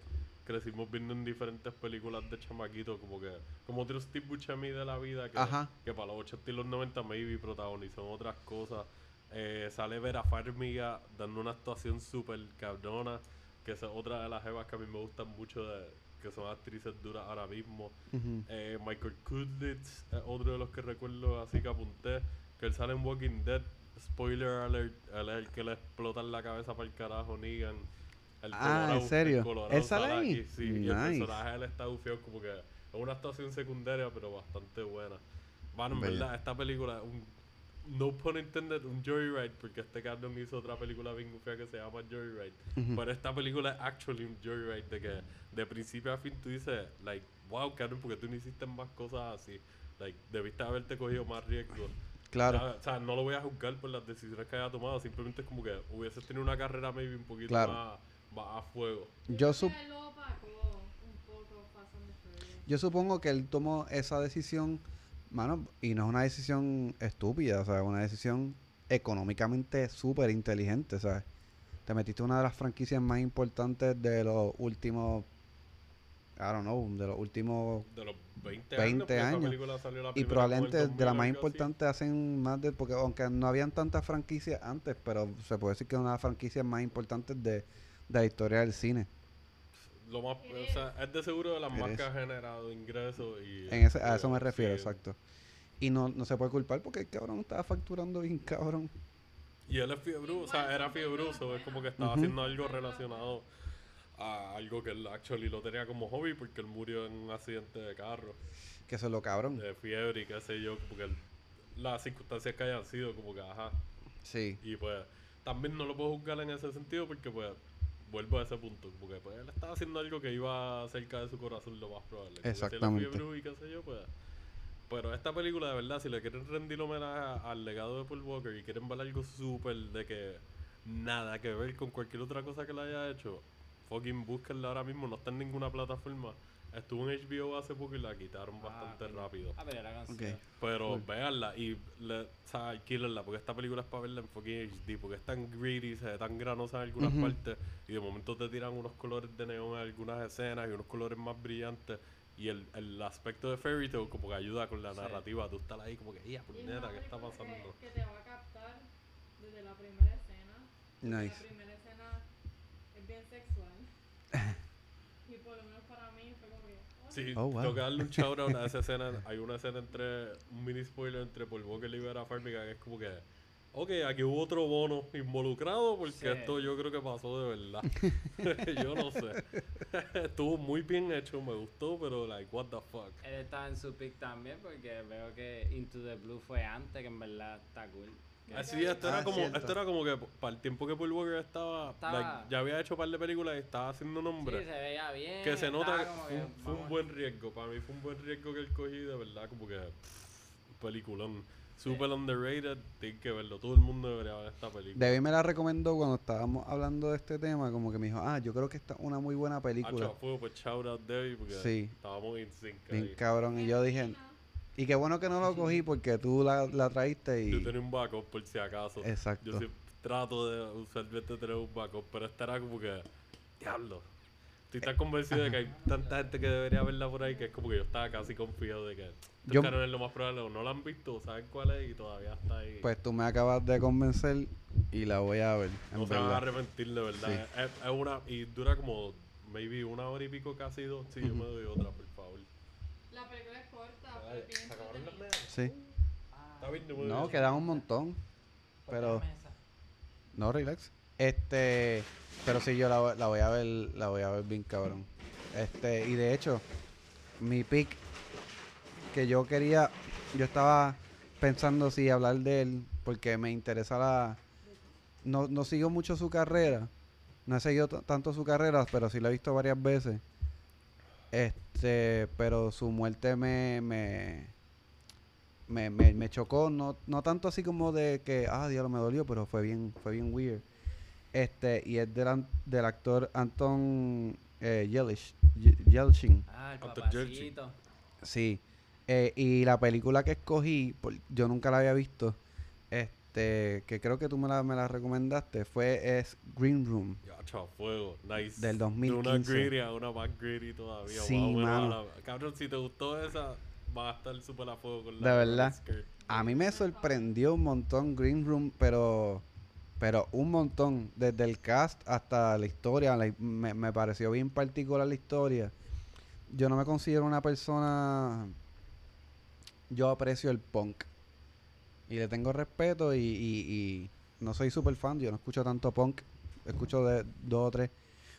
crecimos viendo en diferentes películas de chamaquito, como que como otro Steve Buscemi de la vida, que, Ajá. que para los 80 y los 90 maybe protagonizó en otras cosas. Eh, sale Vera Farmiga dando una actuación súper cabrona, que es otra de las jevas que a mí me gustan mucho, de, que son actrices duras ahora mismo. Eh, Michael Kudlitz es otro de los que recuerdo así que apunté. Que él sale en Walking Dead. Spoiler alert. Él es el que le explotan la cabeza para el carajo, Negan. El Ah, ¿en Colorado- serio? el Colorado ¿Él sale ahí? aquí, Sí, y el Nice. personaje él está bufiado como que es una actuación secundaria, pero bastante buena. Bueno, en Bella. verdad, esta película, un, no pun intended, un Joyride, porque este cabrón hizo otra película bien bufia que se llama Joyride. Ujú. Pero esta película es actually un joyride de que de principio a fin tú dices, like, wow, Karen, porque tú no hiciste más cosas así. Like, debiste haberte cogido más riesgo. claro O sea, no lo voy a juzgar por las decisiones que haya tomado, simplemente es como que hubieses tenido una carrera maybe un poquito Claro. más, más a fuego. yo sup-. Yo supongo que él tomó esa decisión, mano, y no es una decisión estúpida, o sea, una decisión económicamente súper inteligente, ¿sabes? Te metiste en una de las franquicias más importantes de los últimos, I don't know, de los últimos, De los 20, 20 años, porque esa años. película salió la y probablemente de las 2000 más importantes hacen más de, porque aunque no habían tantas franquicias antes, pero se puede decir que es una de las franquicias más importantes de, de la historia del cine. lo más, o sea, es de seguro de las más que ha generado ingresos y... En ese, a eh, eso me refiero, sí. exacto. Y no, no se puede culpar porque el cabrón estaba facturando bien cabrón. Y él es fiebrudo, o sea, era son fiebrudo, películas so es como que estaba haciendo algo relacionado a algo que él actually lo tenía como hobby porque él murió en un accidente de carro, Que eso es lo cabrón. de fiebre y qué sé yo, porque él- las circunstancias que hayan sido, como que ajá. Sí. Y pues también no lo puedo juzgar en ese sentido porque pues vuelvo a ese punto, porque pues él estaba haciendo algo que iba cerca de su corazón lo más probable. Exactamente. y qué sé yo, pues... Pero esta película, de verdad, si le quieren rendir homenaje al legado de Paul Walker y quieren ver algo súper de que nada que ver con cualquier otra cosa que le haya hecho, fucking búsquenla ahora mismo, no está en ninguna plataforma. Estuvo en HBO hace poco y la quitaron bastante Ah, rápido. Ah, pero era con Ok. Seth. Pero Cool. véanla y le, o sea, alquílenla, porque esta película es para verla en fucking HD, porque es tan greedy, se ve tan granosa en algunas Ujú. partes, y de momento te tiran unos colores de neón en algunas escenas y unos colores más brillantes, y el, el aspecto de Fairy Tail como que ayuda con la Sí. narrativa, tú estás ahí como que, ¡ya, puñeta, qué está película que- pasando! Que, te va a captar desde la primera escena. Nice. La primera escena es bien sexual. (laughs) y por lo menos para mí fue como que. oh, Sí, Oh, wow. tengo que darle un shout out a esa (laughs) escena. Hay una escena entre, un mini spoiler entre Paul Walker y Vera Farmiga que es como que, ok, aquí hubo otro bono involucrado porque Sí. esto yo creo que pasó de verdad. (laughs) yo no sé. (laughs) Estuvo muy bien hecho, me gustó, pero like, what the fuck. Él estaba en su pick también porque veo que Into the Blue fue antes, que en verdad está cool. Así, esto, Ah, era como, cierto. esto era como que para el tiempo que Paul Walker estaba, Estaba- like, ya había hecho un par de películas y estaba haciendo nombre. Sí, se veía bien. que se nota que fue, un- fue un vamos- buen riesgo. Para mí fue un buen riesgo que él cogí, de verdad, como que pff, peliculón. Super underrated, tienen que verlo. Todo el mundo debería ver esta película. David me la recomendó cuando estábamos hablando de este tema, como que me dijo, ah, yo creo que esta es una muy buena película. Hacho, a fuego, pues shout out Debbie porque Sí. estábamos en sync Bien ahí. cabrón. Y yo dije, y qué bueno que no lo cogí porque tú la, la traíste Yo y... tenía un backup por si acaso. Exacto. Yo siempre trato de usualmente tener un backup, pero esta era como que, diablo. Estoy tan convencido de que hay tanta gente que debería verla por ahí que es como que yo estaba casi confiado de que Yo- yo, es lo más probable o no la han visto saben cuál es y todavía está ahí. Pues tú me acabas de convencer y la voy a ver, en no se van a verdad. arrepentir de verdad. Sí. Es, es una, y dura como, maybe una hora y pico, casi dos. Sí, yo me doy otra, por favor. La película es corta, Ay, pero es bien ¿se acabaron las entretenida. medias? Sí. Está bien, No, otra. quedan un montón. Pero... No, relax. Este, pero sí, yo la, voy- la voy a ver, la voy a ver bien cabrón. Este, y de hecho, mi pick que yo quería, yo estaba pensando si hablar de él, porque me interesa la, no, no sigo mucho su carrera, no he seguido tanto su carrera, pero sí la he visto varias veces. Este, pero su muerte me, me, me, me, me chocó, no, no tanto así como de que, ah, diablo, me dolió, pero fue bien, fue bien weird. Este, y es del, del actor Anton eh, Yelish, Yelchin. Ah, el Anton Yelchin. papacito. Sí. Eh, y la película que escogí, por- yo nunca la había visto, este, que creo que tú me la, me la recomendaste, fue es Green Room. Ya, chao, fuego. Nice. Del De una 2015. greedy a una más greedy todavía. Sí, mano. la- Cabrón, si te gustó esa, va a estar súper a fuego con De la verdad. skirt. A mí me sorprendió un montón Green Room, pero pero un montón, desde el cast hasta la historia, la- me, me pareció bien particular la historia. Yo no me considero una persona, yo aprecio el punk y le tengo respeto y, no soy super fan, yo no escucho tanto punk, escucho de dos o tres,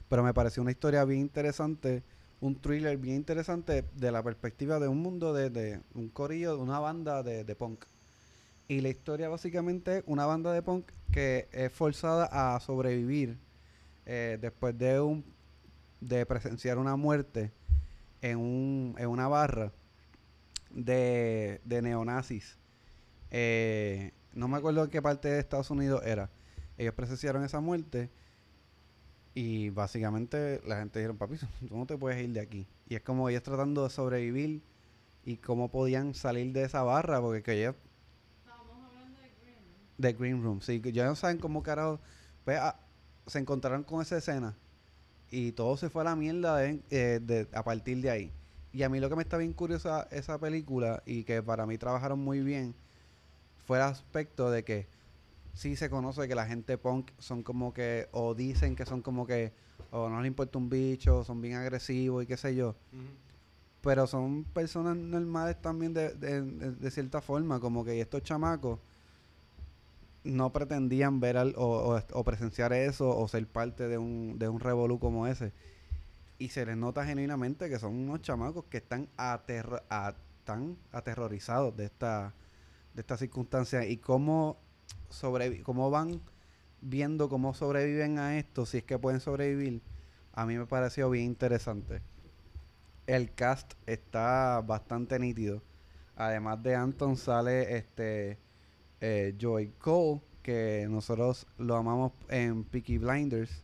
pero me pareció una historia bien interesante, un thriller bien interesante de la perspectiva de un mundo de, un corillo, de una banda de, punk. Y la historia básicamente es una banda de punk que es forzada a sobrevivir eh, después de un presenciar una muerte en, un, en una barra de neonazis. Eh, no me acuerdo en qué parte de Estados Unidos era. Ellos presenciaron esa muerte y básicamente la gente dijeron, papi, (laughs) tú no te puedes ir de aquí. Y es como ellos tratando de sobrevivir y cómo podían salir de esa barra, porque que ellos Estábamos hablando de Green. de Green Room, sí, ya no saben cómo carajo. Pues, ah, se encontraron con esa escena y todo se fue a la mierda de- eh, de- a partir de ahí. Y a mí lo que me está bien curiosa esa película y que para mí trabajaron muy bien fue el aspecto de que sí se conoce que la gente punk son como que, o dicen que son como que, o no les importa un bicho, son bien agresivos y qué sé yo. Pero son personas normales también de, de, de- de cierta forma, como que estos chamacos no pretendían ver al- o, o- o presenciar eso o ser parte de un, de un revolú como ese. Y se les nota genuinamente que son unos chamacos que están, aterro- a- tan aterrorizados de esta, de esta circunstancia y cómo, sobrevi- cómo van viendo cómo sobreviven a esto, si es que pueden sobrevivir, a mí me pareció bien interesante. El cast está bastante nítido. Además de Anton sale este eh, Joy Cole, que nosotros lo amamos en Peaky Blinders,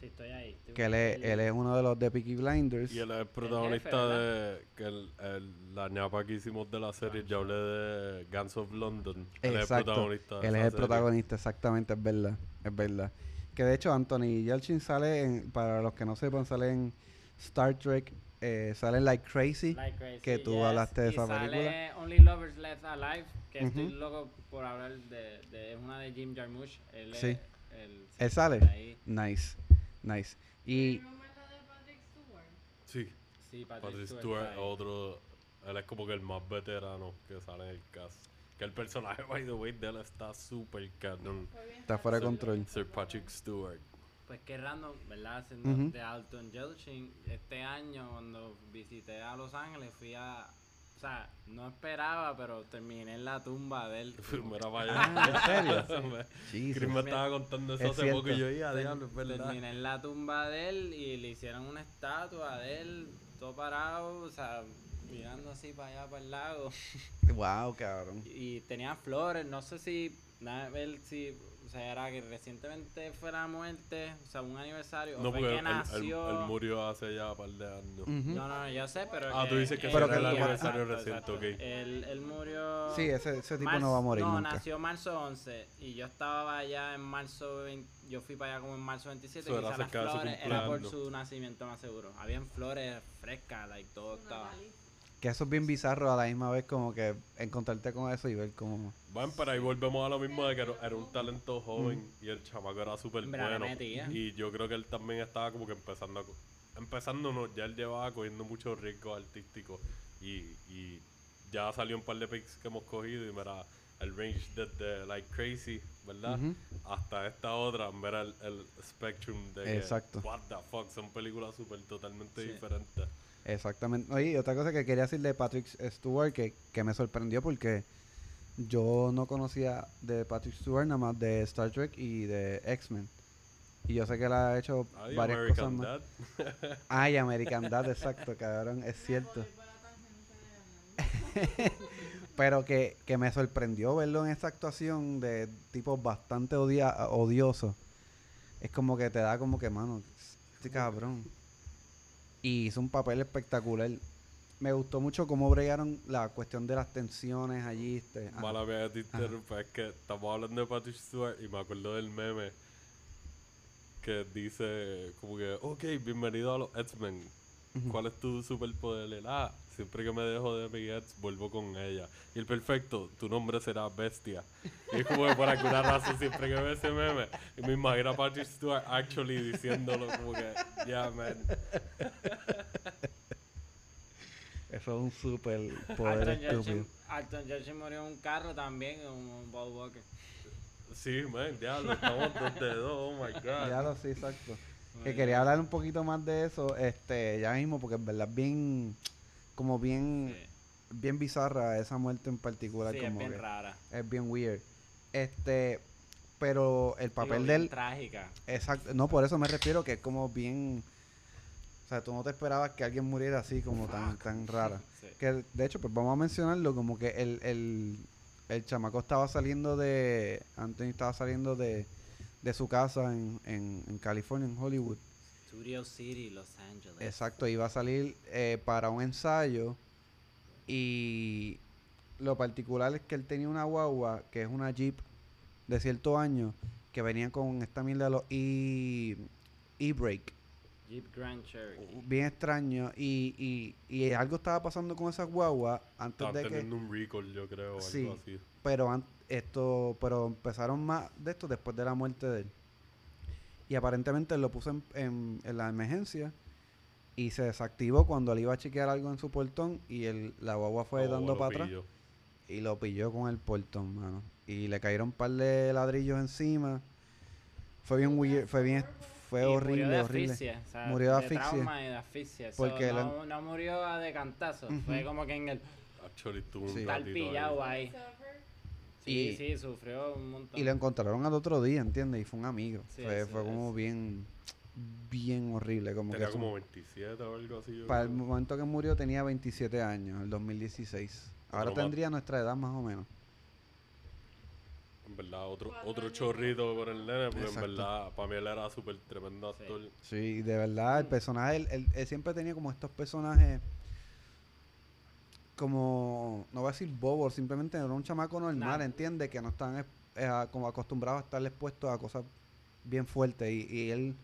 Sí, estoy ahí. estoy que él es, él es uno de los de Peaky Blinders. Y él es el protagonista de. que el, el- la ñapa que hicimos de la serie, ya hablé de Guns of London. Él es el Exacto. protagonista. de Él es el serie. protagonista, exactamente, es verdad, es verdad. Que de hecho Anthony Yelchin sale, en, para los que no sepan, sale en Star Trek, eh, sale en Like Crazy. Like Crazy, que tú yes, hablaste de y esa sale película. Only Lovers Left Alive, que estoy Ujú. loco por hablar de, de es una de Jim Jarmusch. Él Sí. es el, Él sale. ahí. Nice, nice. Y. Sí, Sí, Patrick, Patrick Stewart es otro. Él es como que el más veterano que sale en el cast. Que el personaje, (laughs) by the way, de él está súper canon. Está fuera de control. Sir Patrick Stewart. Pues qué random, ¿verdad? Haciendo Ujú. de Alton Yelchin. Este año, cuando visité a Los Ángeles, fui a. O sea, no esperaba, pero terminé en la tumba de él. Mira para allá. ¿en serio? (laughs) Chris me estaba contando eso Es hace cierto. poco y yo, diablo, es verdad. Terminé en la tumba de él y le hicieron una estatua de él, todo parado, o sea, mirando así para allá, para el lago. (laughs) Wow, cabrón. Y tenía flores, no sé si, nada, ver si, o sea, era que recientemente fue la muerte, o sea, un aniversario, No, o fue porque que él, él- nació. él murió hace ya un par de años. Ujú. No, no, no, yo sé, pero. Ah, tú dices que él- él- el aniversario exacto, reciente, exacto. ok. Él, él murió. Sí, ese, ese tipo Marzo- no va a morir no, nunca. nació marzo 11 y yo estaba allá en marzo 20, yo fui para allá como en marzo 27 Eso y era quizás las cerca de su flores era por su nacimiento más seguro. Habían flores frescas, like todo estaba. Natalie. Que eso es bien bizarro a la misma vez como que encontrarte con eso y ver cómo... Bueno, pero ahí volvemos a lo mismo de que era, un talento joven y el chamaco era súper bueno. Y yo creo que él también estaba como que empezando a... Empezando no, ya él llevaba cogiendo muchos riesgos artísticos y, y ya salió un par de picks que hemos cogido y mira, el range desde Like Crazy, ¿verdad? Hasta esta otra, mira el, el spectrum de que, Exacto. what the fuck, son películas súper totalmente Sí. diferentes. Exactamente. Oye, y otra cosa que quería decir de Patrick Stewart que, que me sorprendió porque yo no conocía de Patrick Stewart nada más de Star Trek y de X-Men. Y yo sé que él ha hecho Ay, varias American cosas más. Dad. (laughs) Ay, American Dad, exacto, cabrón, es cierto. (laughs) Pero que, que me sorprendió verlo en esta actuación de tipo bastante odia odioso. Es como que te da como que, mano, este cabrón. Y hizo un papel espectacular. Me gustó mucho cómo bregaron la cuestión de las tensiones allí. Este. Mala mía te interrumpa, es que estamos hablando de Patrick Stewart y me acuerdo del meme que dice como que, ok, bienvenido a los X-Men. ¿Cuál es tu superpoder? Él, ah, siempre que me dejo de mi ex, vuelvo con ella. Y el perfecto, tu nombre será Bestia. Y es como que por alguna razón siempre que veo ese meme, y me imagino a Patrick Stewart actually diciéndolo como que, yeah, man. Eso es un super poder Alton estúpido. Alton Yelchin murió en un carro también, un Paul Walker. Sí, man, diablo, estamos dos de dos, oh my god. Ya lo sí, exacto. Que quería hablar un poquito más de eso, este, ya mismo, porque en verdad es bien, como bien, Sí, bien bizarra esa muerte en particular, sí, es como bien que rara. es bien weird. Este, pero el papel Digo, de bien él, trágica. exacto, no, por eso me refiero que es como bien, o sea, tú no te esperabas que alguien muriera así, como tan, tan rara. (laughs) Sí. Que de hecho, pues vamos a mencionarlo, como que el, el, el chamaco estaba saliendo de, Anthony estaba saliendo de, de su casa en, en, en California, en Hollywood. Studio City, Los Ángeles. Exacto, iba a salir eh, para un ensayo y lo particular es que él tenía una guagua que es una Jeep de cierto año que venía con esta mierda de los e- e-brake, Jeep Grand Cherokee. bien extraño y, y, y algo estaba pasando con esa guagua antes de que... teniendo un recall, yo creo, o Sí. algo así. pero an- esto, pero empezaron más de esto después de la muerte de él. Y aparentemente lo puso en, en- en la emergencia y se desactivó cuando él iba a chequear algo en su portón y el, la guagua fue Oh, dando para atrás y lo pilló con el portón, mano. Y le cayeron un par de ladrillos encima. Fue bien weird, fue bien, fue Y murió horrible, de horrible. asfixia, o sea, Murió de asfixia. trauma y de asfixia. So, Porque la- no, no murió a de cantazo. Fue como que en el. Actually, Sí. Tal pillado ahí. ahí. Sí, Y- sí, sufrió un montón. Y lo encontraron al otro día, ¿entiendes? Y fue un amigo. Sí, fue, sí, fue como bien, bien horrible. Como Tenía que como eso- 27 o algo así. para el momento que murió tenía 27 años, el 2016. Ahora Otro tendría nuestra edad más o menos. En verdad, otro, otro chorrito con el nene, porque Exacto. en verdad, para mí él era súper tremendo Sí. actor. Sí, de verdad, el personaje, él, él- él siempre tenía como estos personajes como, no voy a decir bobo, simplemente era un chamaco normal, Nah. ¿entiendes? Que no están eh, como acostumbrados a estar expuestos a cosas bien fuertes y, y él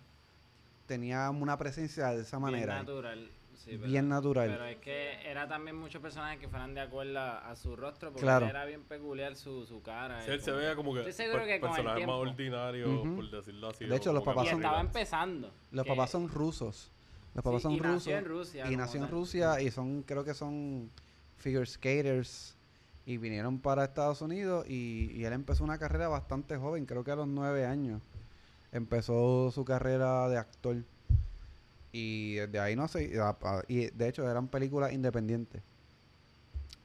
tenía una presencia de esa manera. Bien natural. sí, pero- Bien natural. Pero es que era también muchos personajes que fueran de acuerdo a, a su rostro, porque Claro. era bien peculiar su, su cara. Sí, él se veía como que Estoy seguro per- que personaje más ordinario, por decirlo así. De hecho, los papás son- estaba empezando. Los papás son rusos. Los papás Sí, son y rusos. nació en Rusia Y nació en. Rusia y son, creo que son figure skaters. Y vinieron para Estados Unidos y, y él empezó una carrera bastante joven, creo que a los nueve años. Empezó su carrera de actor. Y desde ahí no sé. Y de hecho eran películas independientes.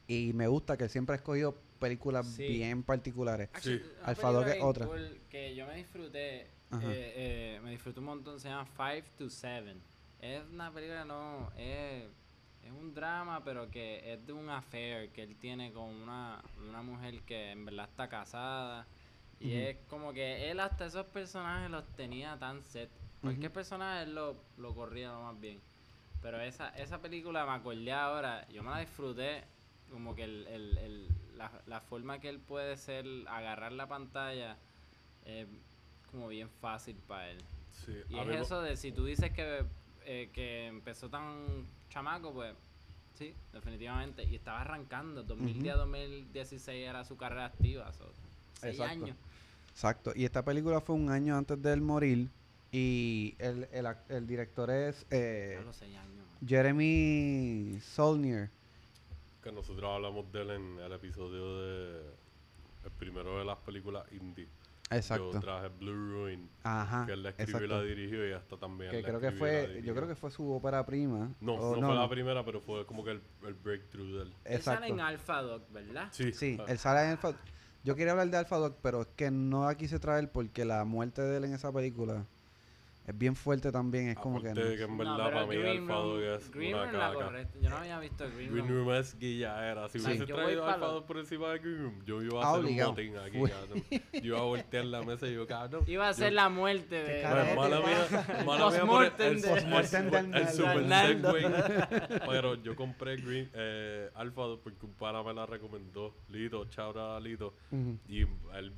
Y me gusta que él siempre ha escogido películas Sí. bien particulares. Sí. Alfado, que otra. cool que yo me disfruté, eh, eh, me disfruté un montón, se llama Five to Seven. Es una película, no, es, es un drama, pero que es de un affair que él tiene con una, una mujer que en verdad está casada. Y es como que él hasta esos personajes los tenía tan set. Cualquier personaje él lo, lo corría lo más bien. Pero esa, esa película me acordé ahora, yo me la disfruté como que el, el, el- la, la forma que él puede ser, agarrar la pantalla, es como bien fácil para él. Sí, Y a es eso de si tú dices que, eh, que empezó tan chamaco, pues sí, definitivamente. Y estaba arrancando, 2010-2016 era su carrera activa, so, seis Exacto. años. Exacto. Y esta película fue un año antes de él morir. Y el, el, ac- el director es eh, A los seis años. man. Jeremy Saulnier. que nosotros hablamos de él en el episodio de el primero de las películas indie. Exacto. Yo traje Blue Ruin, Ajá. que él la escribió y la exacto. dirigió y hasta también Que la creo que fue, yo creo que fue su ópera prima. No, o no, fue la primera, pero fue como que el, el breakthrough de él. Él sale Exacto. en Alpha Dog, ¿verdad? Sí, Sí, ah, él sale en Alpha Yo quería hablar de Alpha Dog, pero es que no la quise traer porque la muerte de él en esa película es bien fuerte también. Es como que. no. que en verdad para mí Green Alpha Room- Dog es Green una caca. correcta. Yo no había visto Green, Green Room. Room es guilladera. Si Sí. hubiese Yo voy traído pa' Alpha lo- Dog por encima de Green Room, yo iba a Ah, hacer obligado. un motín aquí, cabrón. Yo iba a voltear la mesa y yo, cabrón. Iba a ser la muerte de... ¿Qué Bueno, mala mía, pasa? mala mía por el, super segway. Pero yo compré Green, eh, Alpha Dog porque un pana me la recomendó. Lito, chao Lito. Y él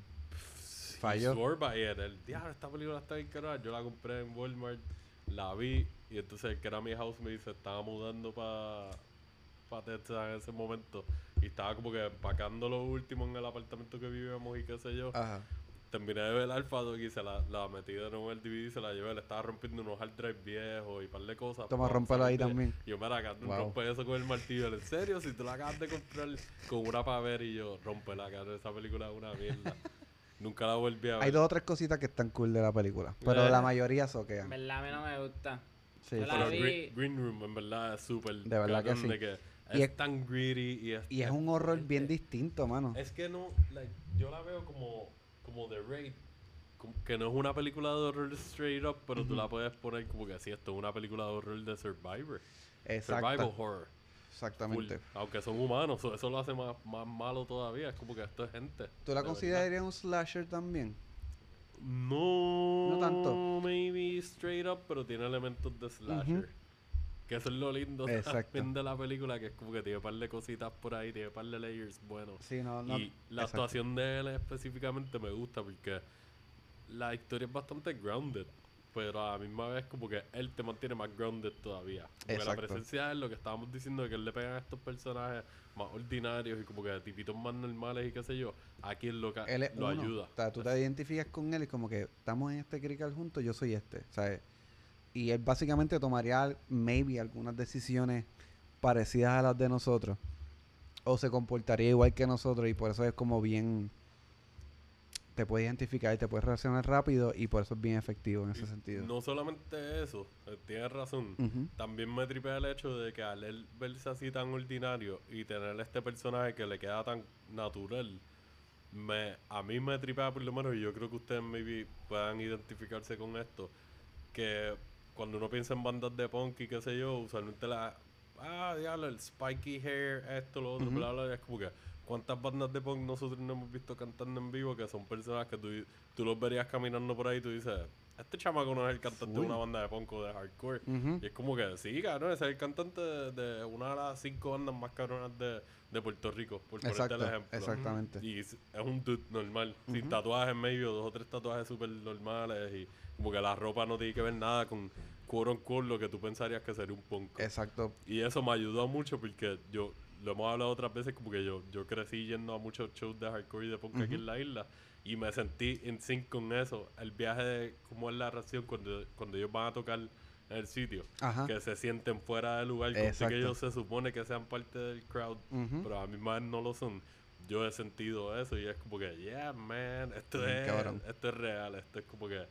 Falló. swore by it. Él, diablo, esta película está bien cara. Yo la compré en Walmart, la vi. Y entonces el que era mi housemate se estaba mudando para pa Texas en ese momento. Y estaba como que empacando lo último en el apartamento que vivíamos y qué sé yo. Ajá. Terminé de ver Alpha Dog y se la, la metí de nuevo en el DVD y se la llevé. Le estaba rompiendo unos hard drive viejos y un par de cosas. Toma, rómpelo ahí también. Y yo me la acabo Wow. rompe eso con el martillo. En serio, si tú la acabas de comprar con una para ver y yo, rompe la cara. Esa película es una mierda. (laughs) Nunca la volví a ver. Hay dos o tres cositas que están cool de la película. Pero Eh. la mayoría En soquean. verdad a mí no me gusta. Sí, Yo la sí, Pero vi- Green, Green Room en verdad es súper. De verdad que sí. de que Y es, es- tan greedy y es, Y es un horror es- bien es- distinto, mano. Es que no, like, yo la veo como, como The Raid, como que no es una película de horror straight up, pero tú la puedes poner como que si esto es una película de horror de Survivor. Survival Exacto. Full. Exactamente. Aunque son humanos, so- eso lo hace más, más malo todavía. Es como que esto es gente. ¿Tú la de considerarías un slasher también? No, No tanto. Maybe straight up, pero tiene elementos de slasher. Que eso es lo lindo también (laughs) de la película, que es como que tiene un par de cositas por ahí, tiene un par de layers buenos. Sí, no, no. y la exacto. actuación de él específicamente me gusta porque la historia es bastante grounded. Pero a la misma vez como que él te mantiene más grounded todavía. Porque la presencia de él, lo que estábamos diciendo de que él le pegan a estos personajes más ordinarios y como que tipitos más normales y qué sé yo, aquí él lo, Él es lo uno. ayuda. O sea, tú te identificas con él y como que estamos en este crical juntos, yo soy este, ¿sabes? Y él básicamente tomaría, maybe, algunas decisiones parecidas a las de nosotros. O se comportaría igual que nosotros y por eso es como bien... Te puedes identificar y te puedes reaccionar rápido y por eso es bien efectivo en ese Y sentido. No solamente eso, eh, tienes razón. También me tripea el hecho de que al él verse así tan ordinario y tener este personaje que le queda tan natural, me, a mí me tripea por lo menos, y yo creo que ustedes maybe puedan identificarse con esto, que cuando uno piensa en bandas de punk y qué sé yo, usualmente la... Ah, diablo, el spiky hair, esto, lo otro, Ujú. bla, bla, bla, es como que... ¿Cuántas bandas de punk nosotros no hemos visto cantando en vivo que son personas que tú, tú los verías caminando por ahí y tú dices, este chamaco no es el cantante de una banda de punk o de hardcore? Y es como que, sí, cabrón, ese es el cantante de, de una de las cinco bandas más cabronas de, de Puerto Rico, por ponerte Exacto, el ejemplo. exactamente. Y es es un dude normal, sin tatuajes en medio, dos o tres tatuajes súper normales y como que la ropa no tiene que ver nada con quote unquote lo que tú pensarías que sería un punk. Exacto. Y eso me ayudó mucho porque yo, lo hemos hablado otras veces, como que yo, yo crecí yendo a muchos shows de hardcore y de punk aquí Ujú. en la isla y me sentí en sync con eso. El viaje de cómo es la reacción cuando, cuando ellos van a tocar en el sitio. Ajá. Que se sienten fuera del lugar, como que ellos se supone que sean parte del crowd, Ujú. pero a mi vez no lo son. Yo he sentido eso y es como que, yeah, man, esto Bien es, cabrón. esto es real. Esto es como que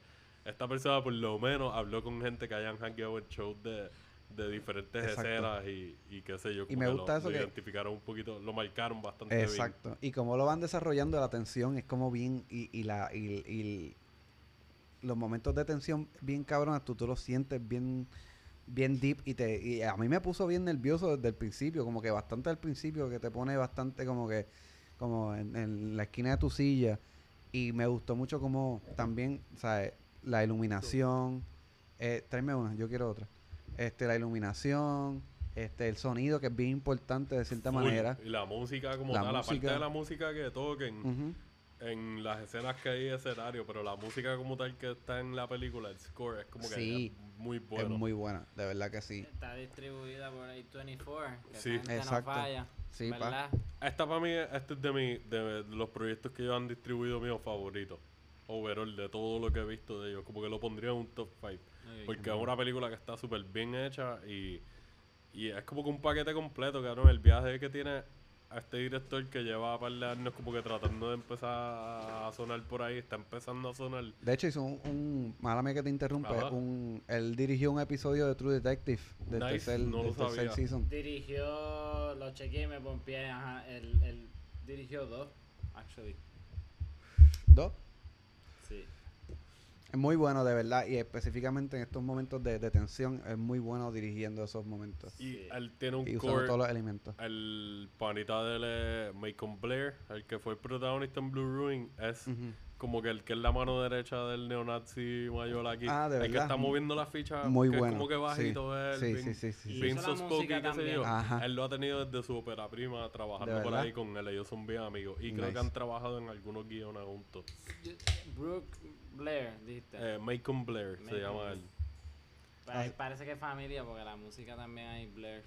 esta persona por lo menos habló con gente que hayan hangueado en shows de, de diferentes Exacto. escenas y, y qué sé yo. Y me que gusta lo, eso lo que- identificaron un poquito, lo marcaron bastante bien. Exacto. Y como lo van desarrollando, la tensión es como bien. Y, y la, y, y los momentos de tensión bien cabronas, tú, tú los sientes bien bien deep y te y a mí me puso bien nervioso desde el principio, como que bastante al principio que te pone bastante como que como en, en la esquina de tu silla y me gustó mucho como también, ¿sabes? La iluminación, eh, tráeme una, yo quiero otra. Este, la iluminación, este, el sonido que es bien importante de cierta Full. manera. Y la música como La tal, aparte música. de la música que toquen en las escenas que hay de escenario, pero la música como tal que está en la película, el score, es como que Sí. es muy bueno. Es muy buena, de verdad que sí. Está distribuida por A24. Que Sí. Exacto. No falla, Sí, pa. Esta para mí, este es de, mi, de los proyectos que ellos han distribuido míos favoritos. Overall, de todo lo que he visto de ellos. Como que lo pondría en un top 5. Porque es una película que está súper bien hecha y, y es como que un paquete completo, cabrón. El viaje que tiene a este director que lleva un par de años como que tratando de empezar a sonar por ahí, está empezando a sonar. De hecho, hizo un, un mala mía que te interrumpe, Ajá. un, él dirigió un episodio de True Detective del Nice, tercer, no lo del tercer sabía. season. Dirigió, lo chequeé y me pompié, ajá, él, él dirigió dos, actually. Dos. Sí. Es muy bueno, de verdad, y específicamente en estos momentos de, de tensión, es muy bueno dirigiendo esos momentos. Y Sí. él tiene un Y usando core. todos los elementos. El panita de él es Macon Blair, el que fue el protagonista en Blue Ruin, es como que el que es la mano derecha del neonazi mayor aquí. Ah, de el que verdad. está moviendo la ficha, Muy que bueno. es como que bajito sí. él, sí, bien- sí, sí, sí, bien qué sé yo. Ajá. Él lo ha tenido desde su ópera prima, trabajando ¿De por verdad? ahí con él. Ellos son bien amigos. Y creo que han trabajado en algunos guiones juntos. Brooke Blair, dijiste. Eh, Macon Blair se Macon llama Blair. él. Pa- Ah. Parece que es familia porque la música también hay Blair.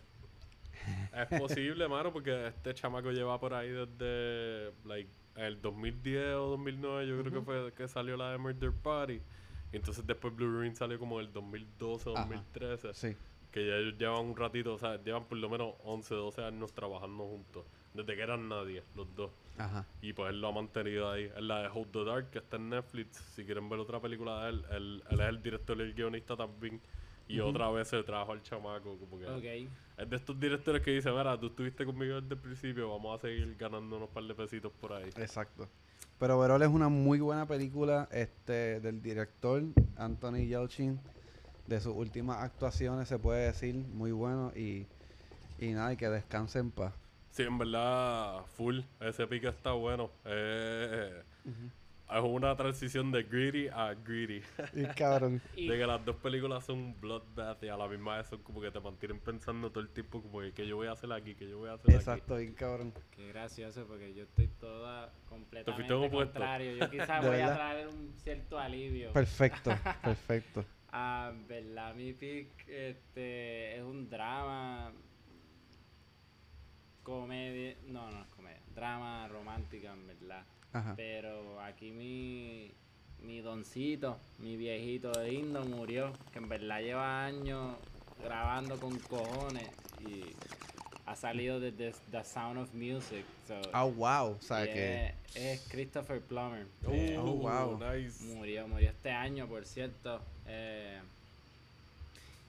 (laughs) Es posible, mano, porque este chamaco lleva por ahí desde like, el 2010 o 2009, yo creo que fue que salió la de Murder Party. Y entonces después Blue Ring salió como el 2012 o Ajá. 2013. Sí. Que ya ellos llevan un ratito, o sea, llevan por lo menos 11, 12 años trabajando juntos. Desde que eran nadie, los dos. Ajá. Y pues él lo ha mantenido ahí. En la de Hold the Dark, que está en Netflix. Si quieren ver otra película de él, él, él es el director y el guionista también. Y otra vez se trajo al chamaco. Como que Ok. Es de estos directores que dicen, mira, tú estuviste conmigo desde el principio, vamos a seguir ganando unos par de pesitos por ahí. Exacto. Pero Verol es una muy buena película este del director Anthony Yelchin. De sus últimas actuaciones, se puede decir, muy bueno. Y, y nada, y que descanse en paz. Sí, en verdad, full. Ese pique está bueno. Eh, Es una transición de greedy a greedy. Y cabrón. (laughs) De que las dos películas son bloodbath y a la misma vez son como que te mantienen pensando todo el tiempo como que ¿qué yo voy a hacer aquí, que yo voy a hacer aquí. Exacto, bien cabrón. Qué gracioso porque yo estoy toda completamente opuesto. contrario. Yo (laughs) quizás ¿De voy a verdad? traer un cierto alivio Perfecto, (laughs) perfecto. Ah, verdad, mi pick este, es un drama, comedia, no, no es comedia, drama romántica en verdad. Ajá. Pero aquí mi, mi doncito, mi viejito lindo murió, que en verdad lleva años grabando con cojones y ha salido desde The Sound of Music. So, Ah, wow. O sea que. es, es Christopher Plummer. Uh, Eh, Oh, wow. Nice. Murió, murió este año, por cierto. Eh,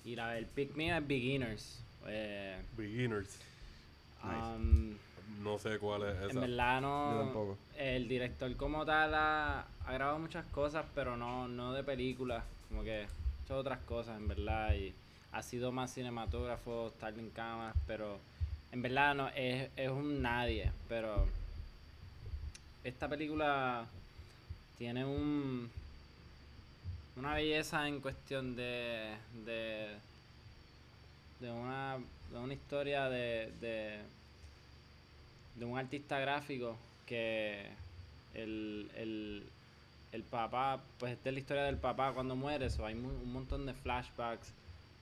y la del pick mío es Beginners. Eh, Beginners. Um, No sé cuál es en esa. verdad no. Yo tampoco. El director como tal ha, ha grabado muchas cosas, pero no, no de películas. Como que ha hecho otras cosas, en verdad. Y ha sido más cinematógrafo, estar en cámaras, pero en verdad no, es, es un nadie. Pero esta película tiene un una belleza en cuestión de de, de una de una historia de, de de un artista gráfico que el, el, el papá, pues esta es la historia del papá cuando muere, so, hay un montón de flashbacks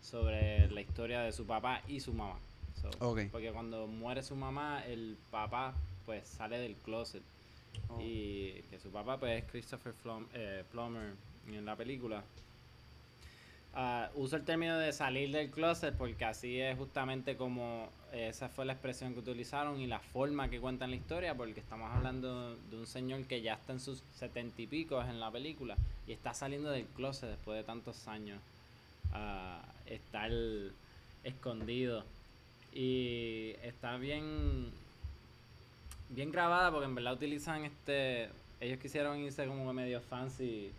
sobre la historia de su papá y su mamá. So. Porque cuando muere su mamá, el papá pues sale del closet. Oh. Y que su papá pues es Christopher eh, Plummer en la película. Ah, uso el término de salir del closet porque así es justamente como eh, esa fue la expresión que utilizaron y la forma que cuentan la historia porque estamos hablando de un señor que ya está en sus setenta y pico en la película y está saliendo del closet después de tantos años a estar escondido. Y está bien bien grabada porque en verdad utilizan este ellos quisieron irse como medio fancy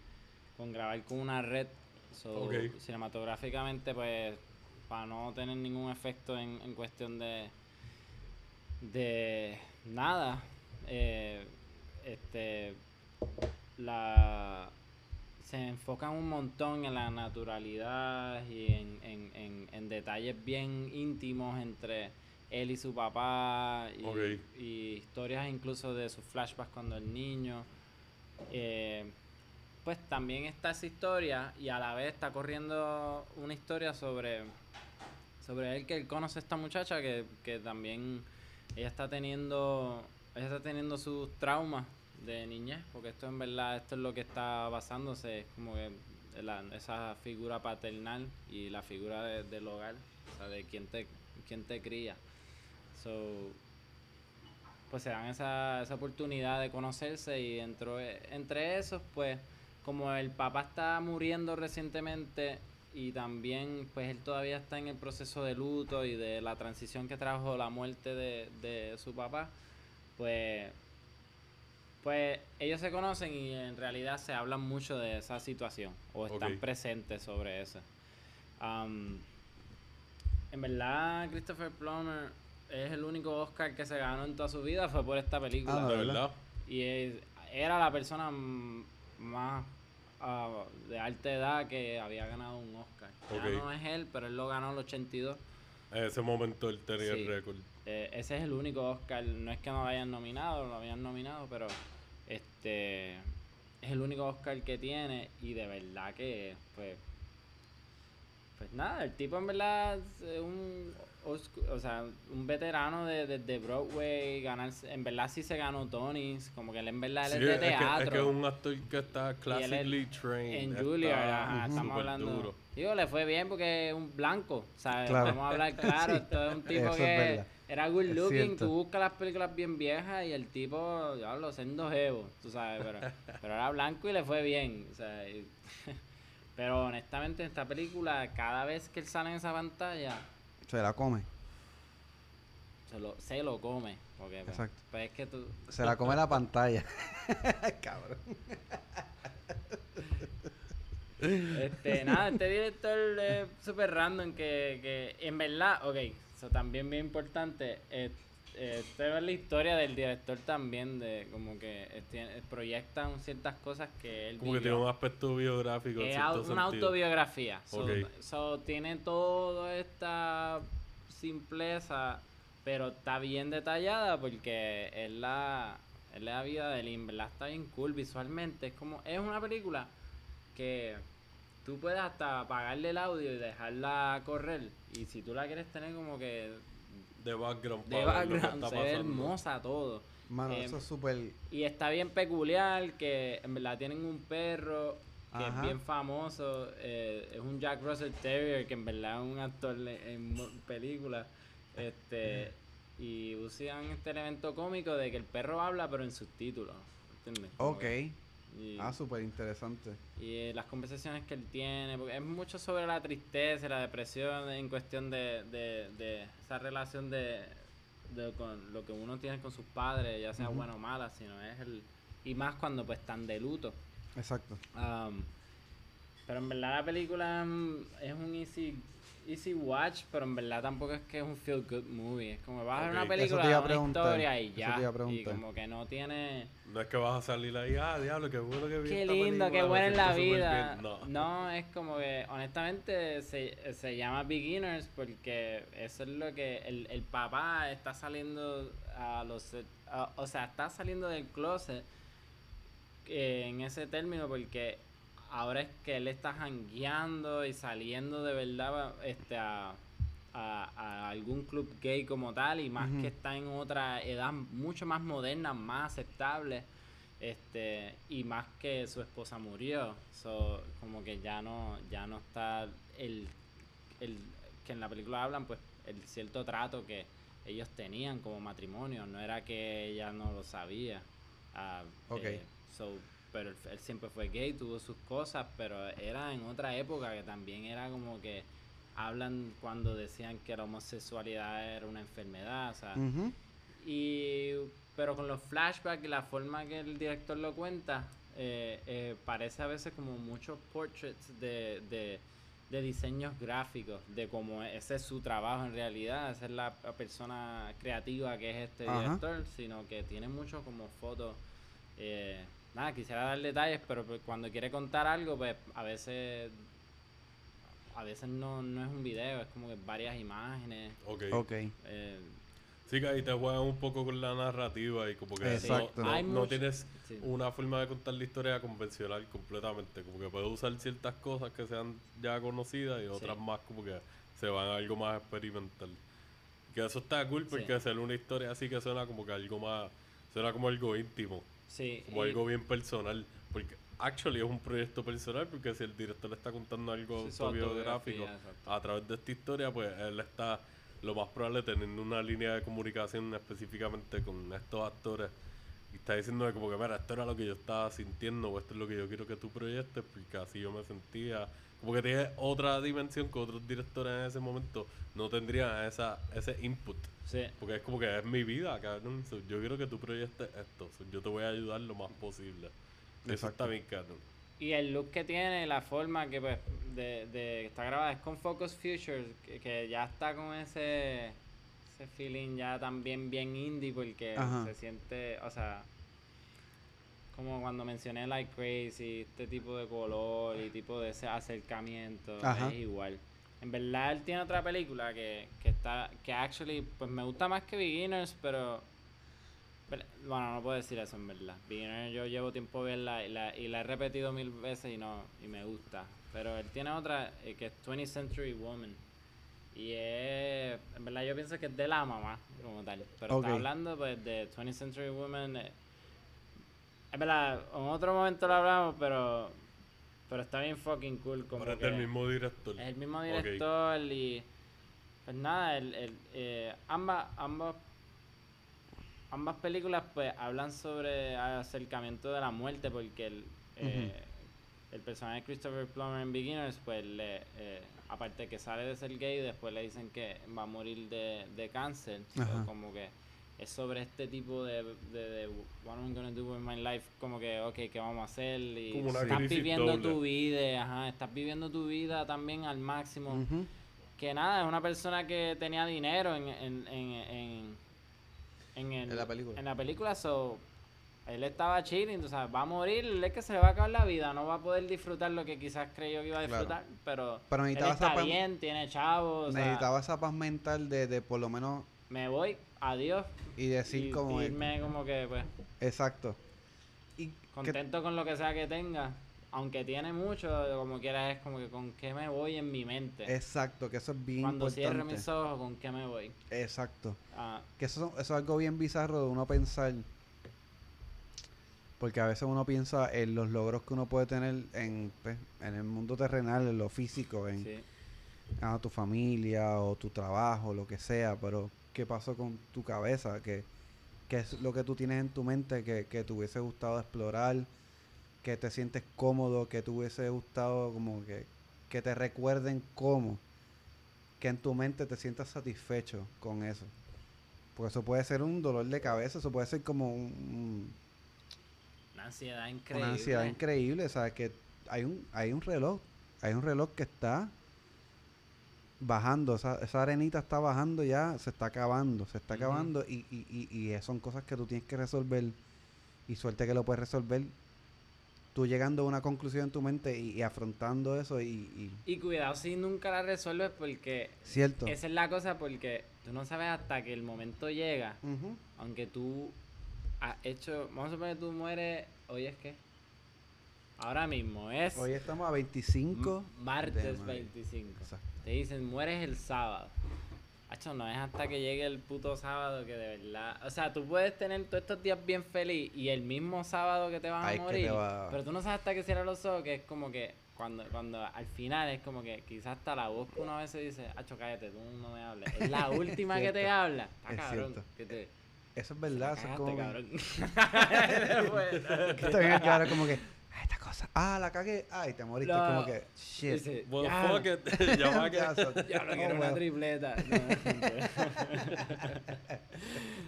con grabar con una red so, cinematográficamente pues para no tener ningún efecto en, en cuestión de de nada eh, este la se enfocan un montón en la naturalidad y en, en, en, en detalles bien íntimos entre él y su papá y historias incluso de sus flashbacks cuando el niño. Eh, pues también está esa historia y a la vez está corriendo una historia sobre sobre él que él conoce a esta muchacha que, que también ella está teniendo ella está teniendo sus traumas de niñez porque esto en verdad esto es lo que está basándose es como que la- esa figura paternal y la figura de- del hogar o sea de quién te quién te cría. So pues se dan esa, esa oportunidad de conocerse y dentro, entre esos, pues, como el papá está muriendo recientemente y también, pues, él todavía está en el proceso de luto y de la transición que trajo la muerte de, de su papá, pues, pues, ellos se conocen y en realidad se hablan mucho de esa situación o están presentes sobre eso. En verdad, Christopher Plummer es el único Oscar que se ganó en toda su vida, fue por esta película. Ah, ¿De ¿verdad? Y es- era la persona más ah, de alta edad que había ganado un Oscar. Ya no es él, pero él lo ganó en el 82. En ese momento él tenía Sí. el récord. Eh, ese es el único Oscar. No es que no lo hayan nominado, lo habían nominado, pero este es el único Oscar que tiene y de verdad que pues pues nada, el tipo en verdad es un o sea, un veterano de, de, de Broadway, ganarse, en verdad sí se ganó Tonys, como que él en verdad él Sí, es de es, que, es teatro. que es un actor que está classically trained. En está Julia, ajá, estamos hablando. duro. Digo, le fue bien porque es un blanco, ¿sabes? Claro. Vamos a hablar (laughs) claro. Sí, Esto es un tipo eso que era good looking. Tú buscas las películas bien viejas y el tipo, ya lo siendo jevo, tú sabes, pero, (laughs) pero era blanco y le fue bien. O sea, y- (laughs) pero honestamente, en esta película, cada vez que él sale en esa pantalla, Se la come. se lo, se lo come. Porque, pues, Exacto. pues, es que tú. Se la come la pantalla. (laughs) Cabrón. Este, nada, este director es súper random que, que en verdad, ok, eso también bien importante, esta es la historia del director también, de como que proyectan ciertas cosas que él Como que tiene un aspecto biográfico Es una sentido. autobiografía. So, Ok. so, tiene toda esta simpleza, pero está bien detallada porque es la, es la vida de en verdad está bien cool visualmente. Es como es una película que tú puedes hasta apagarle el audio y dejarla correr. Y si tú la quieres tener como que De background. de background, se ve hermosa todo. Mano, Em, eso es súper... Y está bien peculiar que en verdad tienen un perro que Ajá. es bien famoso. eh, es un Jack Russell Terrier que en verdad es un actor de- en películas. Este, y usan este elemento cómico de que el perro habla pero en subtítulos. ¿Entiendes? Como Ok. que- y, Ah, súper interesante. y, eh, las conversaciones que él tiene, porque es mucho sobre la tristeza y la depresión en cuestión de, de, de esa relación de, de con lo que uno tiene con sus padres, ya sea Ujú. buena o mala, sino es el... Y más cuando pues están de luto. Exacto. Um, pero en verdad la película mm, es un easy, easy watch, pero en verdad tampoco es que es un feel good movie. Es como vas a ver una película, una historia y ya. Y como que no tiene... No es que vas a salir ahí, ah, diablo, qué bueno que vi Qué esta lindo, qué película, buena es la vida. bien". No. No. es como que, honestamente, se, se llama Beginners porque eso es lo que el, el papá está saliendo a los. a- o sea, está saliendo del closet eh, en ese término porque ahora es que él está jangueando y saliendo de verdad este, a, a- a algún club gay como tal y más que está en otra edad mucho más moderna, más aceptable este y más que su esposa murió. So, como que ya no ya no está el, el que en la película hablan pues el cierto trato que ellos tenían como matrimonio. No era que ella no lo sabía. Ah, Ok. eh, so, pero él, él siempre fue gay tuvo sus cosas pero era en otra época que también era como que hablan cuando decían que la homosexualidad era una enfermedad o sea y pero con los flashbacks y la forma que el director lo cuenta, eh, eh, parece a veces como muchos portraits de, de, de diseños gráficos, de cómo ese es su trabajo en realidad, esa es la la persona creativa que es este Ajá. director, sino que tiene mucho como fotos. Eh, nada, quisiera dar detalles, pero pues, cuando quiere contar algo, pues a veces a veces no, no es un video, es como que varias imágenes. Ok. Ok. eh, Sí, que ahí te juegan un poco con la narrativa y como que no- Exacto. no, tienes sí. una forma de contar la historia convencional completamente. Como que puedes usar ciertas cosas que sean ya conocidas y otras Sí. más como que se van a algo más experimental. Que eso está cool porque Sí. hacer una historia así que suena como que algo más, suena como algo íntimo, Sí, como y- algo bien personal. Porque actually es un proyecto personal porque si el director le está contando algo Sí, autobiográfico a través de esta historia, pues él está lo más probable teniendo una línea de comunicación específicamente con estos actores y está diciendo como que, mira, esto era lo que yo estaba sintiendo o esto es lo que yo quiero que tú proyectes porque así yo me sentía. Como que tiene otra dimensión que otros directores en ese momento no tendrían esa, ese input. Sí, Porque es como que es mi vida, cabrón. So, yo quiero que tú proyectes esto. So, yo te voy a ayudar lo más posible. Eso Exacto. está bien, cabrón. y el look que tiene, la forma que pues de, de está grabada es con Focus Features, que, que ya está con ese ese feeling ya también bien indie porque Ajá. se siente, o sea, como cuando mencioné Like Crazy, este tipo de color y tipo de ese acercamiento, Ajá. es igual. En verdad él tiene otra película que, que está, que actually, pues me gusta más que Beginners, pero pero- Bueno, no puedo decir eso en verdad. Beginner yo llevo tiempo verla y la, y la he repetido mil veces y no y me gusta. Pero él tiene otra eh, que es 20th Century Woman. Y es, en verdad yo pienso que es de la mamá como tal. Pero está hablando pues de 20th Century Woman. eh, es verdad, en otro momento lo hablamos, pero pero está bien fucking cool. Como Ahora es del mismo director. es el mismo director y pues nada, el, el, eh, ambas, ambas, ambas películas pues hablan sobre acercamiento de la muerte porque el, eh, el personaje de Christopher Plummer en Beginners pues le, eh, aparte que sale de ser gay después le dicen que va a morir de, de cáncer so, como que es sobre este tipo de, de, de what I'm gonna do with my life como que ok qué vamos a hacer y Como una estás viviendo doble. tu vida ajá estás viviendo tu vida también al máximo que nada, es una persona que tenía dinero en, en, en, en, en, el- En la película. En la película, so, él estaba chilling, o sea, va a morir, es que se le va a acabar la vida, no va a poder disfrutar lo que quizás creyó que iba a Claro. disfrutar, pero, Pero necesitaba está bien, tiene chavos, o sea, Necesitaba esa paz mental de, de por lo menos me voy, adiós, y decir y como... irme como que, pues, Exacto. Y que- contento con lo que sea que tenga. aunque tiene mucho, como quiera es como que con qué me voy en mi mente. Exacto, que eso es bien Cuando cierro importante. mis ojos, con qué me voy. Exacto. Ah, Que eso, eso es algo bien bizarro de uno pensar. Porque a veces uno piensa en los logros que uno puede tener en, pues, en el mundo terrenal, en lo físico, en sí. a tu familia o tu trabajo, lo que sea, pero ¿qué pasó con tu cabeza? ¿Qué, qué es lo que tú tienes en tu mente que, que te hubiese gustado explorar? Que te sientes cómodo, que te hubiese gustado como que, que te recuerden cómo, que en tu mente te sientas satisfecho con eso. Porque eso puede ser un dolor de cabeza, eso puede ser como un- un, Una ansiedad increíble. una ansiedad increíble, ¿sabes? Que hay un, hay un reloj, hay un reloj que está bajando, esa, esa arenita está bajando ya, se está acabando, se está acabando y, y, y, y son cosas que tú tienes que resolver y suerte que lo puedes resolver tú llegando a una conclusión en tu mente y, afrontando eso y, y- Y cuidado si nunca la resuelves porque cierto. esa es la cosa porque tú no sabes hasta que el momento llega, aunque tú has hecho, vamos a suponer que tú mueres, hoy es que ahora mismo es Hoy estamos a 25 m- martes de mayo. 25. Exacto. Te dicen, mueres el sábado. Hacho, no es hasta que llegue el puto sábado que de verdad. O sea, tú puedes tener todos estos días bien feliz y el mismo sábado que te vas Ay, a morir. va- Pero tú no sabes hasta que cierras los ojos que es como que cuando, cuando al final es como que quizás hasta la voz que uno a veces dice, Hacho, cállate, tú no me hables. Es la (laughs) última que te habla. Está Es cabrón. cierto. Que te. Eso es verdad, eso es como... cabrón. el cabrón como que, (laughs) esta cosa, ah, la cagué, ay, te moriste, No. como que, shit. Dice, Well, ya, fuck it. (laughs) ya va (laughs) que. Ya, oh, quiero una tripleta. (laughs)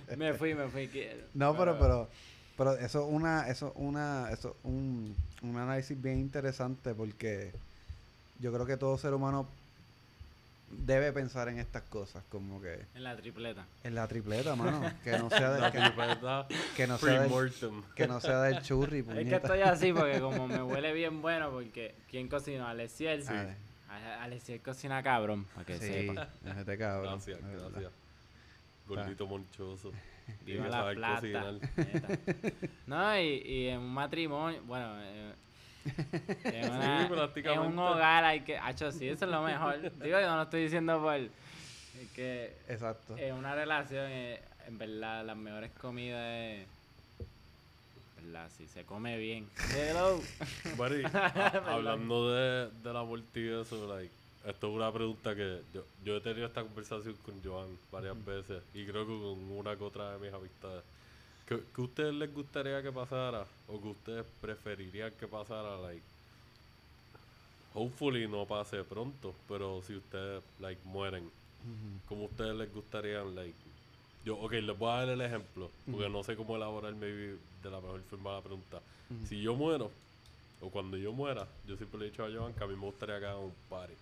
No. me fui, me fui. No, pero, pero, pero eso es una, eso es una, eso es un, un análisis bien interesante porque yo creo que todo ser humano debe pensar en estas cosas, como que En la tripleta. en la tripleta, mano, que no sea del, que, tripleta que no sea del, que no sea del churri, Es que puñeta. estoy así porque como me huele bien bueno porque ¿quién cocinó? Alessiel. Sí. A- Alessiel cocina cabrón, para que Sí, sepa. déjate cabrón. Gracias, gracias. Gordito monchoso. (laughs) Viva la saber plata. No, y, y en un matrimonio, bueno, eh, en, una- en un prácticamente. hogar hay que, hacho, sí, eso es lo mejor. Digo, yo no lo estoy diciendo por, es que Exacto. en una relación, eh, en verdad, las mejores comidas es, verdad, si se come bien. Hello. (laughs) Buddy, (laughs) a- hablando de, de la y eso, like, esto es una pregunta que yo, yo he tenido esta conversación con Joan varias veces y creo que con una que otra de mis amistades. ¿Qué, qué ustedes les gustaría que pasara o que ustedes preferirían que pasara? Like, hopefully no pase pronto, pero si ustedes like mueren, ¿cómo a ustedes les gustaría? Like, yo, ok, les voy a dar el ejemplo, porque no sé cómo elaborar maybe de la mejor forma la pregunta. Si yo muero, o cuando yo muera, yo siempre le he dicho a Joan que a mí me gustaría que hagan un party.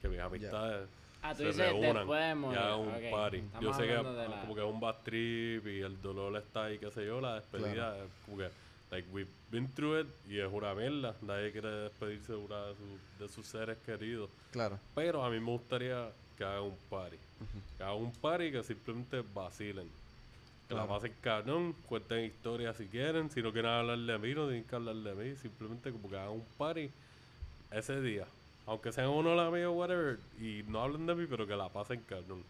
Que mis amistades Ah, tú se dices reúnan después de morir, y hagan un party. Estamos Yo sé que la- como que es un bad trip y el dolor está ahí, qué sé yo, la despedida Claro. es como que, like, we've been through it y es una mierda. Nadie quiere despedirse de, una de, su- de sus seres queridos. Claro. Pero a mí me gustaría que hagan un party. Que hagan un party que simplemente vacilen. Que la Claro. pasen cabrón, cuenten historias si quieren. Si no quieren hablar de mí, no tienen que hablar de mí. Simplemente como que hagan un party ese día. Aunque sean uno la mía o whatever. Y no hablen de mí, pero que la pasen cabrón.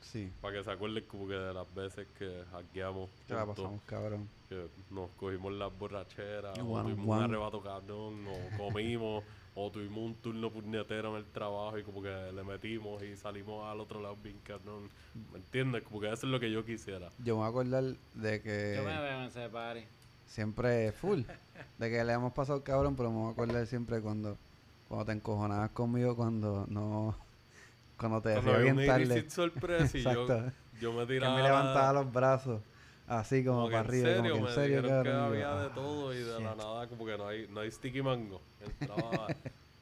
Sí. Para que se acuerden como que de las veces que hackeamos. Que la pasamos cabrón. Que nos cogimos las borracheras. O One on tuvimos un one. arrebato cabrón. O comimos. o tuvimos un turno puñetero en el trabajo y como que le metimos y salimos al otro lado bien cabrón. ¿Me entiendes? Como que eso es lo que yo quisiera. Yo me voy a acordar de que Yo me veo en ese party. siempre full. De que le hemos pasado cabrón, pero me voy a acordar siempre cuando, cuando te encojonabas conmigo, cuando no. Cuando te Cuando bien un tarde. Sorpresa y yo, Exacto. yo me Que tiraba... me levantaba los brazos. Así como, Como que para en arriba. serio, como que me en serio, dijeron que yo, había de ah, todo y de la shit. nada como que no hay, no hay sticky mango. Entraba,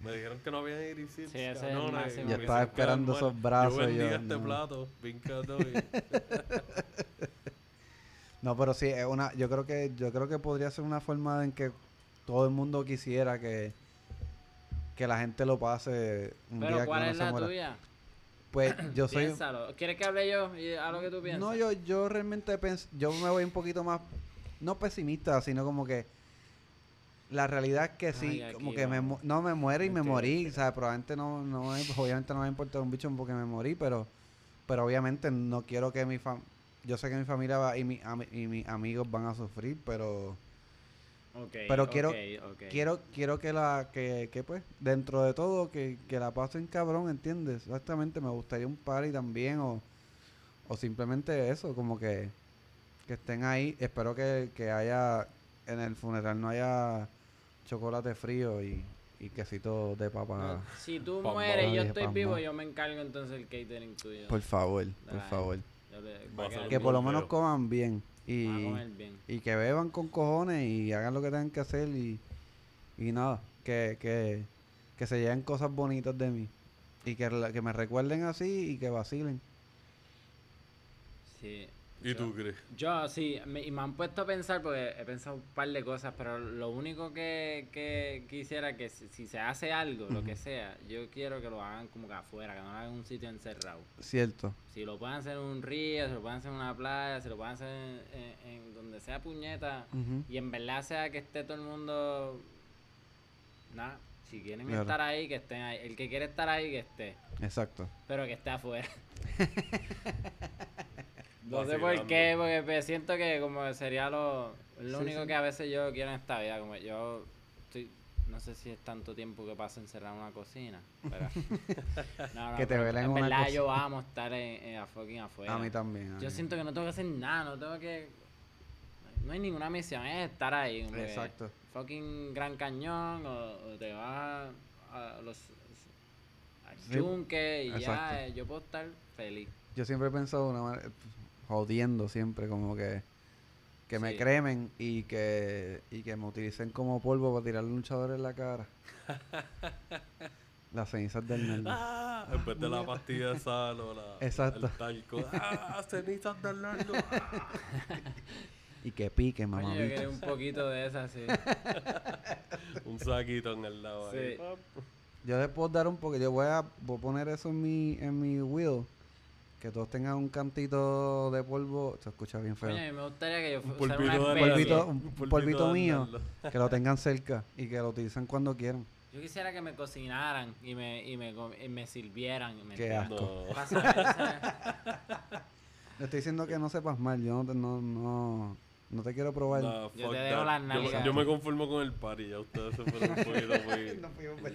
me dijeron que no había illicit. Sí, ese es el Yo que estaba esperando esos brazos. Yo y vendía yo, este no. plato, (laughs) No, pero sí, es una, yo creo que, yo creo que podría ser una forma en que todo el mundo quisiera que, que la gente lo pase un día Pero que ¿cuál uno es se la muera. tuya? Pues (clears throat) yo soy, Piénsalo. ¿Quieres que hable yo y a lo que tú piensas? no, yo, yo realmente pens- yo me voy un poquito más, no pesimista, sino como que La realidad es que sí, Ay, como que me, vamos. mu- no me muero y me morí, o sea, probablemente no, no me- obviamente no me va a importar un bicho porque me morí, pero, pero obviamente no quiero que mi fam yo sé que mi familia va, y, mi, ami- y mis amigos van a sufrir, pero Ok, Pero quiero- quiero quiero que la que, que pues dentro de todo que, que la pasen cabrón, ¿entiendes? Exactamente, me gustaría un party también o, o simplemente eso, como que que estén ahí, espero que, que haya en el funeral no haya chocolate frío y, y quesito de papa. No, si tú mueres y yo estoy vivo, yo me encargo entonces el catering tuyo. Por favor, por Ay, favor. Le- Que por lo menos coman bien y, bien. y que beban con cojones y hagan lo que tengan que hacer y, y nada, que, que, que se lleven cosas bonitas de mí y que, que me recuerden así y que vacilen. Sí. ¿Y Yo- tú, Chris? Yo sí, me, y me han puesto a pensar porque he pensado un par de cosas, pero lo único que, que quisiera que si, si se hace algo, lo que sea, yo quiero que lo hagan como que afuera, que no lo hagan en un sitio encerrado. Cierto. Si lo pueden hacer en un río, si lo pueden hacer en una playa, si lo pueden hacer en, en- en donde sea puñeta, y en verdad sea que esté todo el mundo... Nada, si quieren Claro. estar ahí, que estén ahí. El que quiere estar ahí, que esté. Exacto. Pero que esté afuera. (laughs) no sé por qué, porque siento que como que sería lo, lo Sí, único sí. que a veces yo quiero en esta vida. Como yo estoy, no sé si es tanto tiempo que paso encerrado en una cocina. Pero, (laughs) no, no, Que te velen en una verdad cocina. yo amo estar en, en a fucking afuera. A mí también. a Yo mí. siento que no tengo que hacer nada, no tengo que... No hay ninguna misión, es estar ahí. Exacto. Fucking Gran Cañón o, o te vas a los... al Sí, yunque y exacto. ya, eh, yo puedo estar feliz. Yo siempre he pensado de una manera, jodiendo siempre, como que que me cremen y que y que me utilicen como polvo para tirar luchadores en la cara. (laughs) Las cenizas del nerdo. Ah, en vez de la pastilla de sal o la, Exacto. el talco. (laughs) ¡Ah! cenizas del nerdo. Ah. Y que pique, mamá. yo quería un poquito de esa, sí. (laughs) Un saquito en el lado ahí. Sí. Yo les puedo dar un poco, yo voy a, voy a poner eso en mi en mi wheel. Que todos tengan un cantito de polvo. Se escucha bien feo. Coño, a mí me gustaría que yo Un fuera una polvito. Polvito- un polvito mío. Que lo tengan cerca y que lo utilicen cuando quieran. Yo quisiera que me cocinaran y me, y me, y me sirvieran. y me Qué asco. Le (laughs) estoy diciendo que no sepas mal. Yo no te, no, no, no te quiero probar. Nah, Yo te dejo las nalgas. Yo, me conformo con el party. Ya ustedes se fueron un poquito (laughs) muy. No fuimos muy-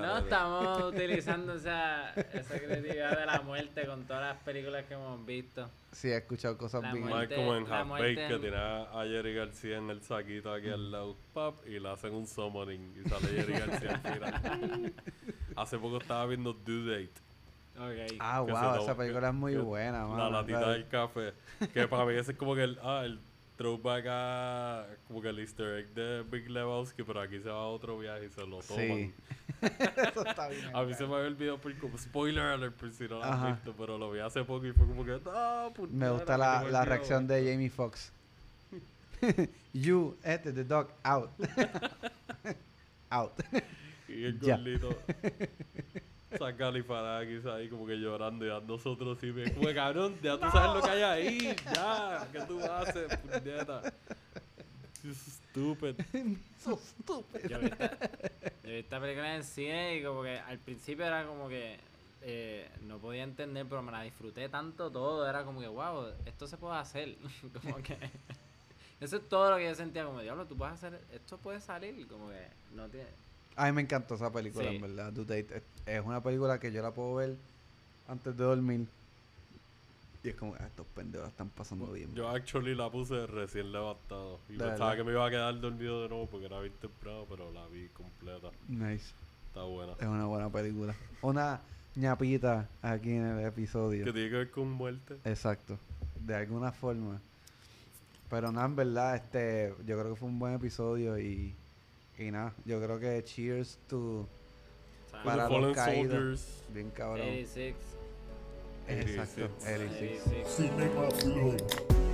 No, estamos utilizando esa, esa creatividad de la muerte con todas las películas que hemos visto. Sí, he escuchado cosas La bien. Más muerte- como en Half Baked que tiene a Jerry García en el saquito aquí al lado, pap, y le hacen un summoning y sale Jerry García al final. (laughs) Hace poco estaba viendo Due Date. Ah, wow, esa película es muy buena, La mano. latita ¿sabes? del café. Que para mí ese es como que el, ah, el throwback a como que el easter egg de Big Lebowski, pero aquí se va a otro viaje y se lo toman. Sí. (laughs) Eso está bien. A mí se me había olvidado por como spoiler alert por si no lo visto, pero lo vi hace poco y fue como que, ah, Me gusta la, la reacción de Jamie Foxx. (laughs) you, este, the dog, out. (laughs) out. Y el gordito San Califarakis ahí como que llorando y a nosotros sí me como que, cabrón, ya tú sabes lo que hay ahí, ya, ¿qué tú haces, puñeta? Stupid. so stupid. Yo vi, esta, yo vi esta película en el cine y como que al principio era como que eh, no podía entender, pero me la disfruté tanto todo. Era como que, wow, esto se puede hacer. (laughs) como que eso es todo lo que yo sentía como, diablo, tú puedes hacer, esto puede salir. Como que no tiene... A mí me encantó esa película, Sí. en verdad. Due Date. Es, una película que yo la puedo ver antes de dormir. Y es como, ah, estos pendejos están pasando bien. Yo actually la puse recién levantado. Y De pensaba que me iba a quedar dormido de nuevo porque era bien temprano, pero la vi completa. Nice. Está buena. Es una buena película. Una ñapita aquí en el episodio. Que tiene que ver con muerte. Exacto. De alguna forma. Pero nada, en verdad, este, yo creo que fue un buen episodio y, y nada, yo creo que cheers to Para los caídos. Bien cabrón. 86. Exacto, 86. 86. 86. Cinema Flow.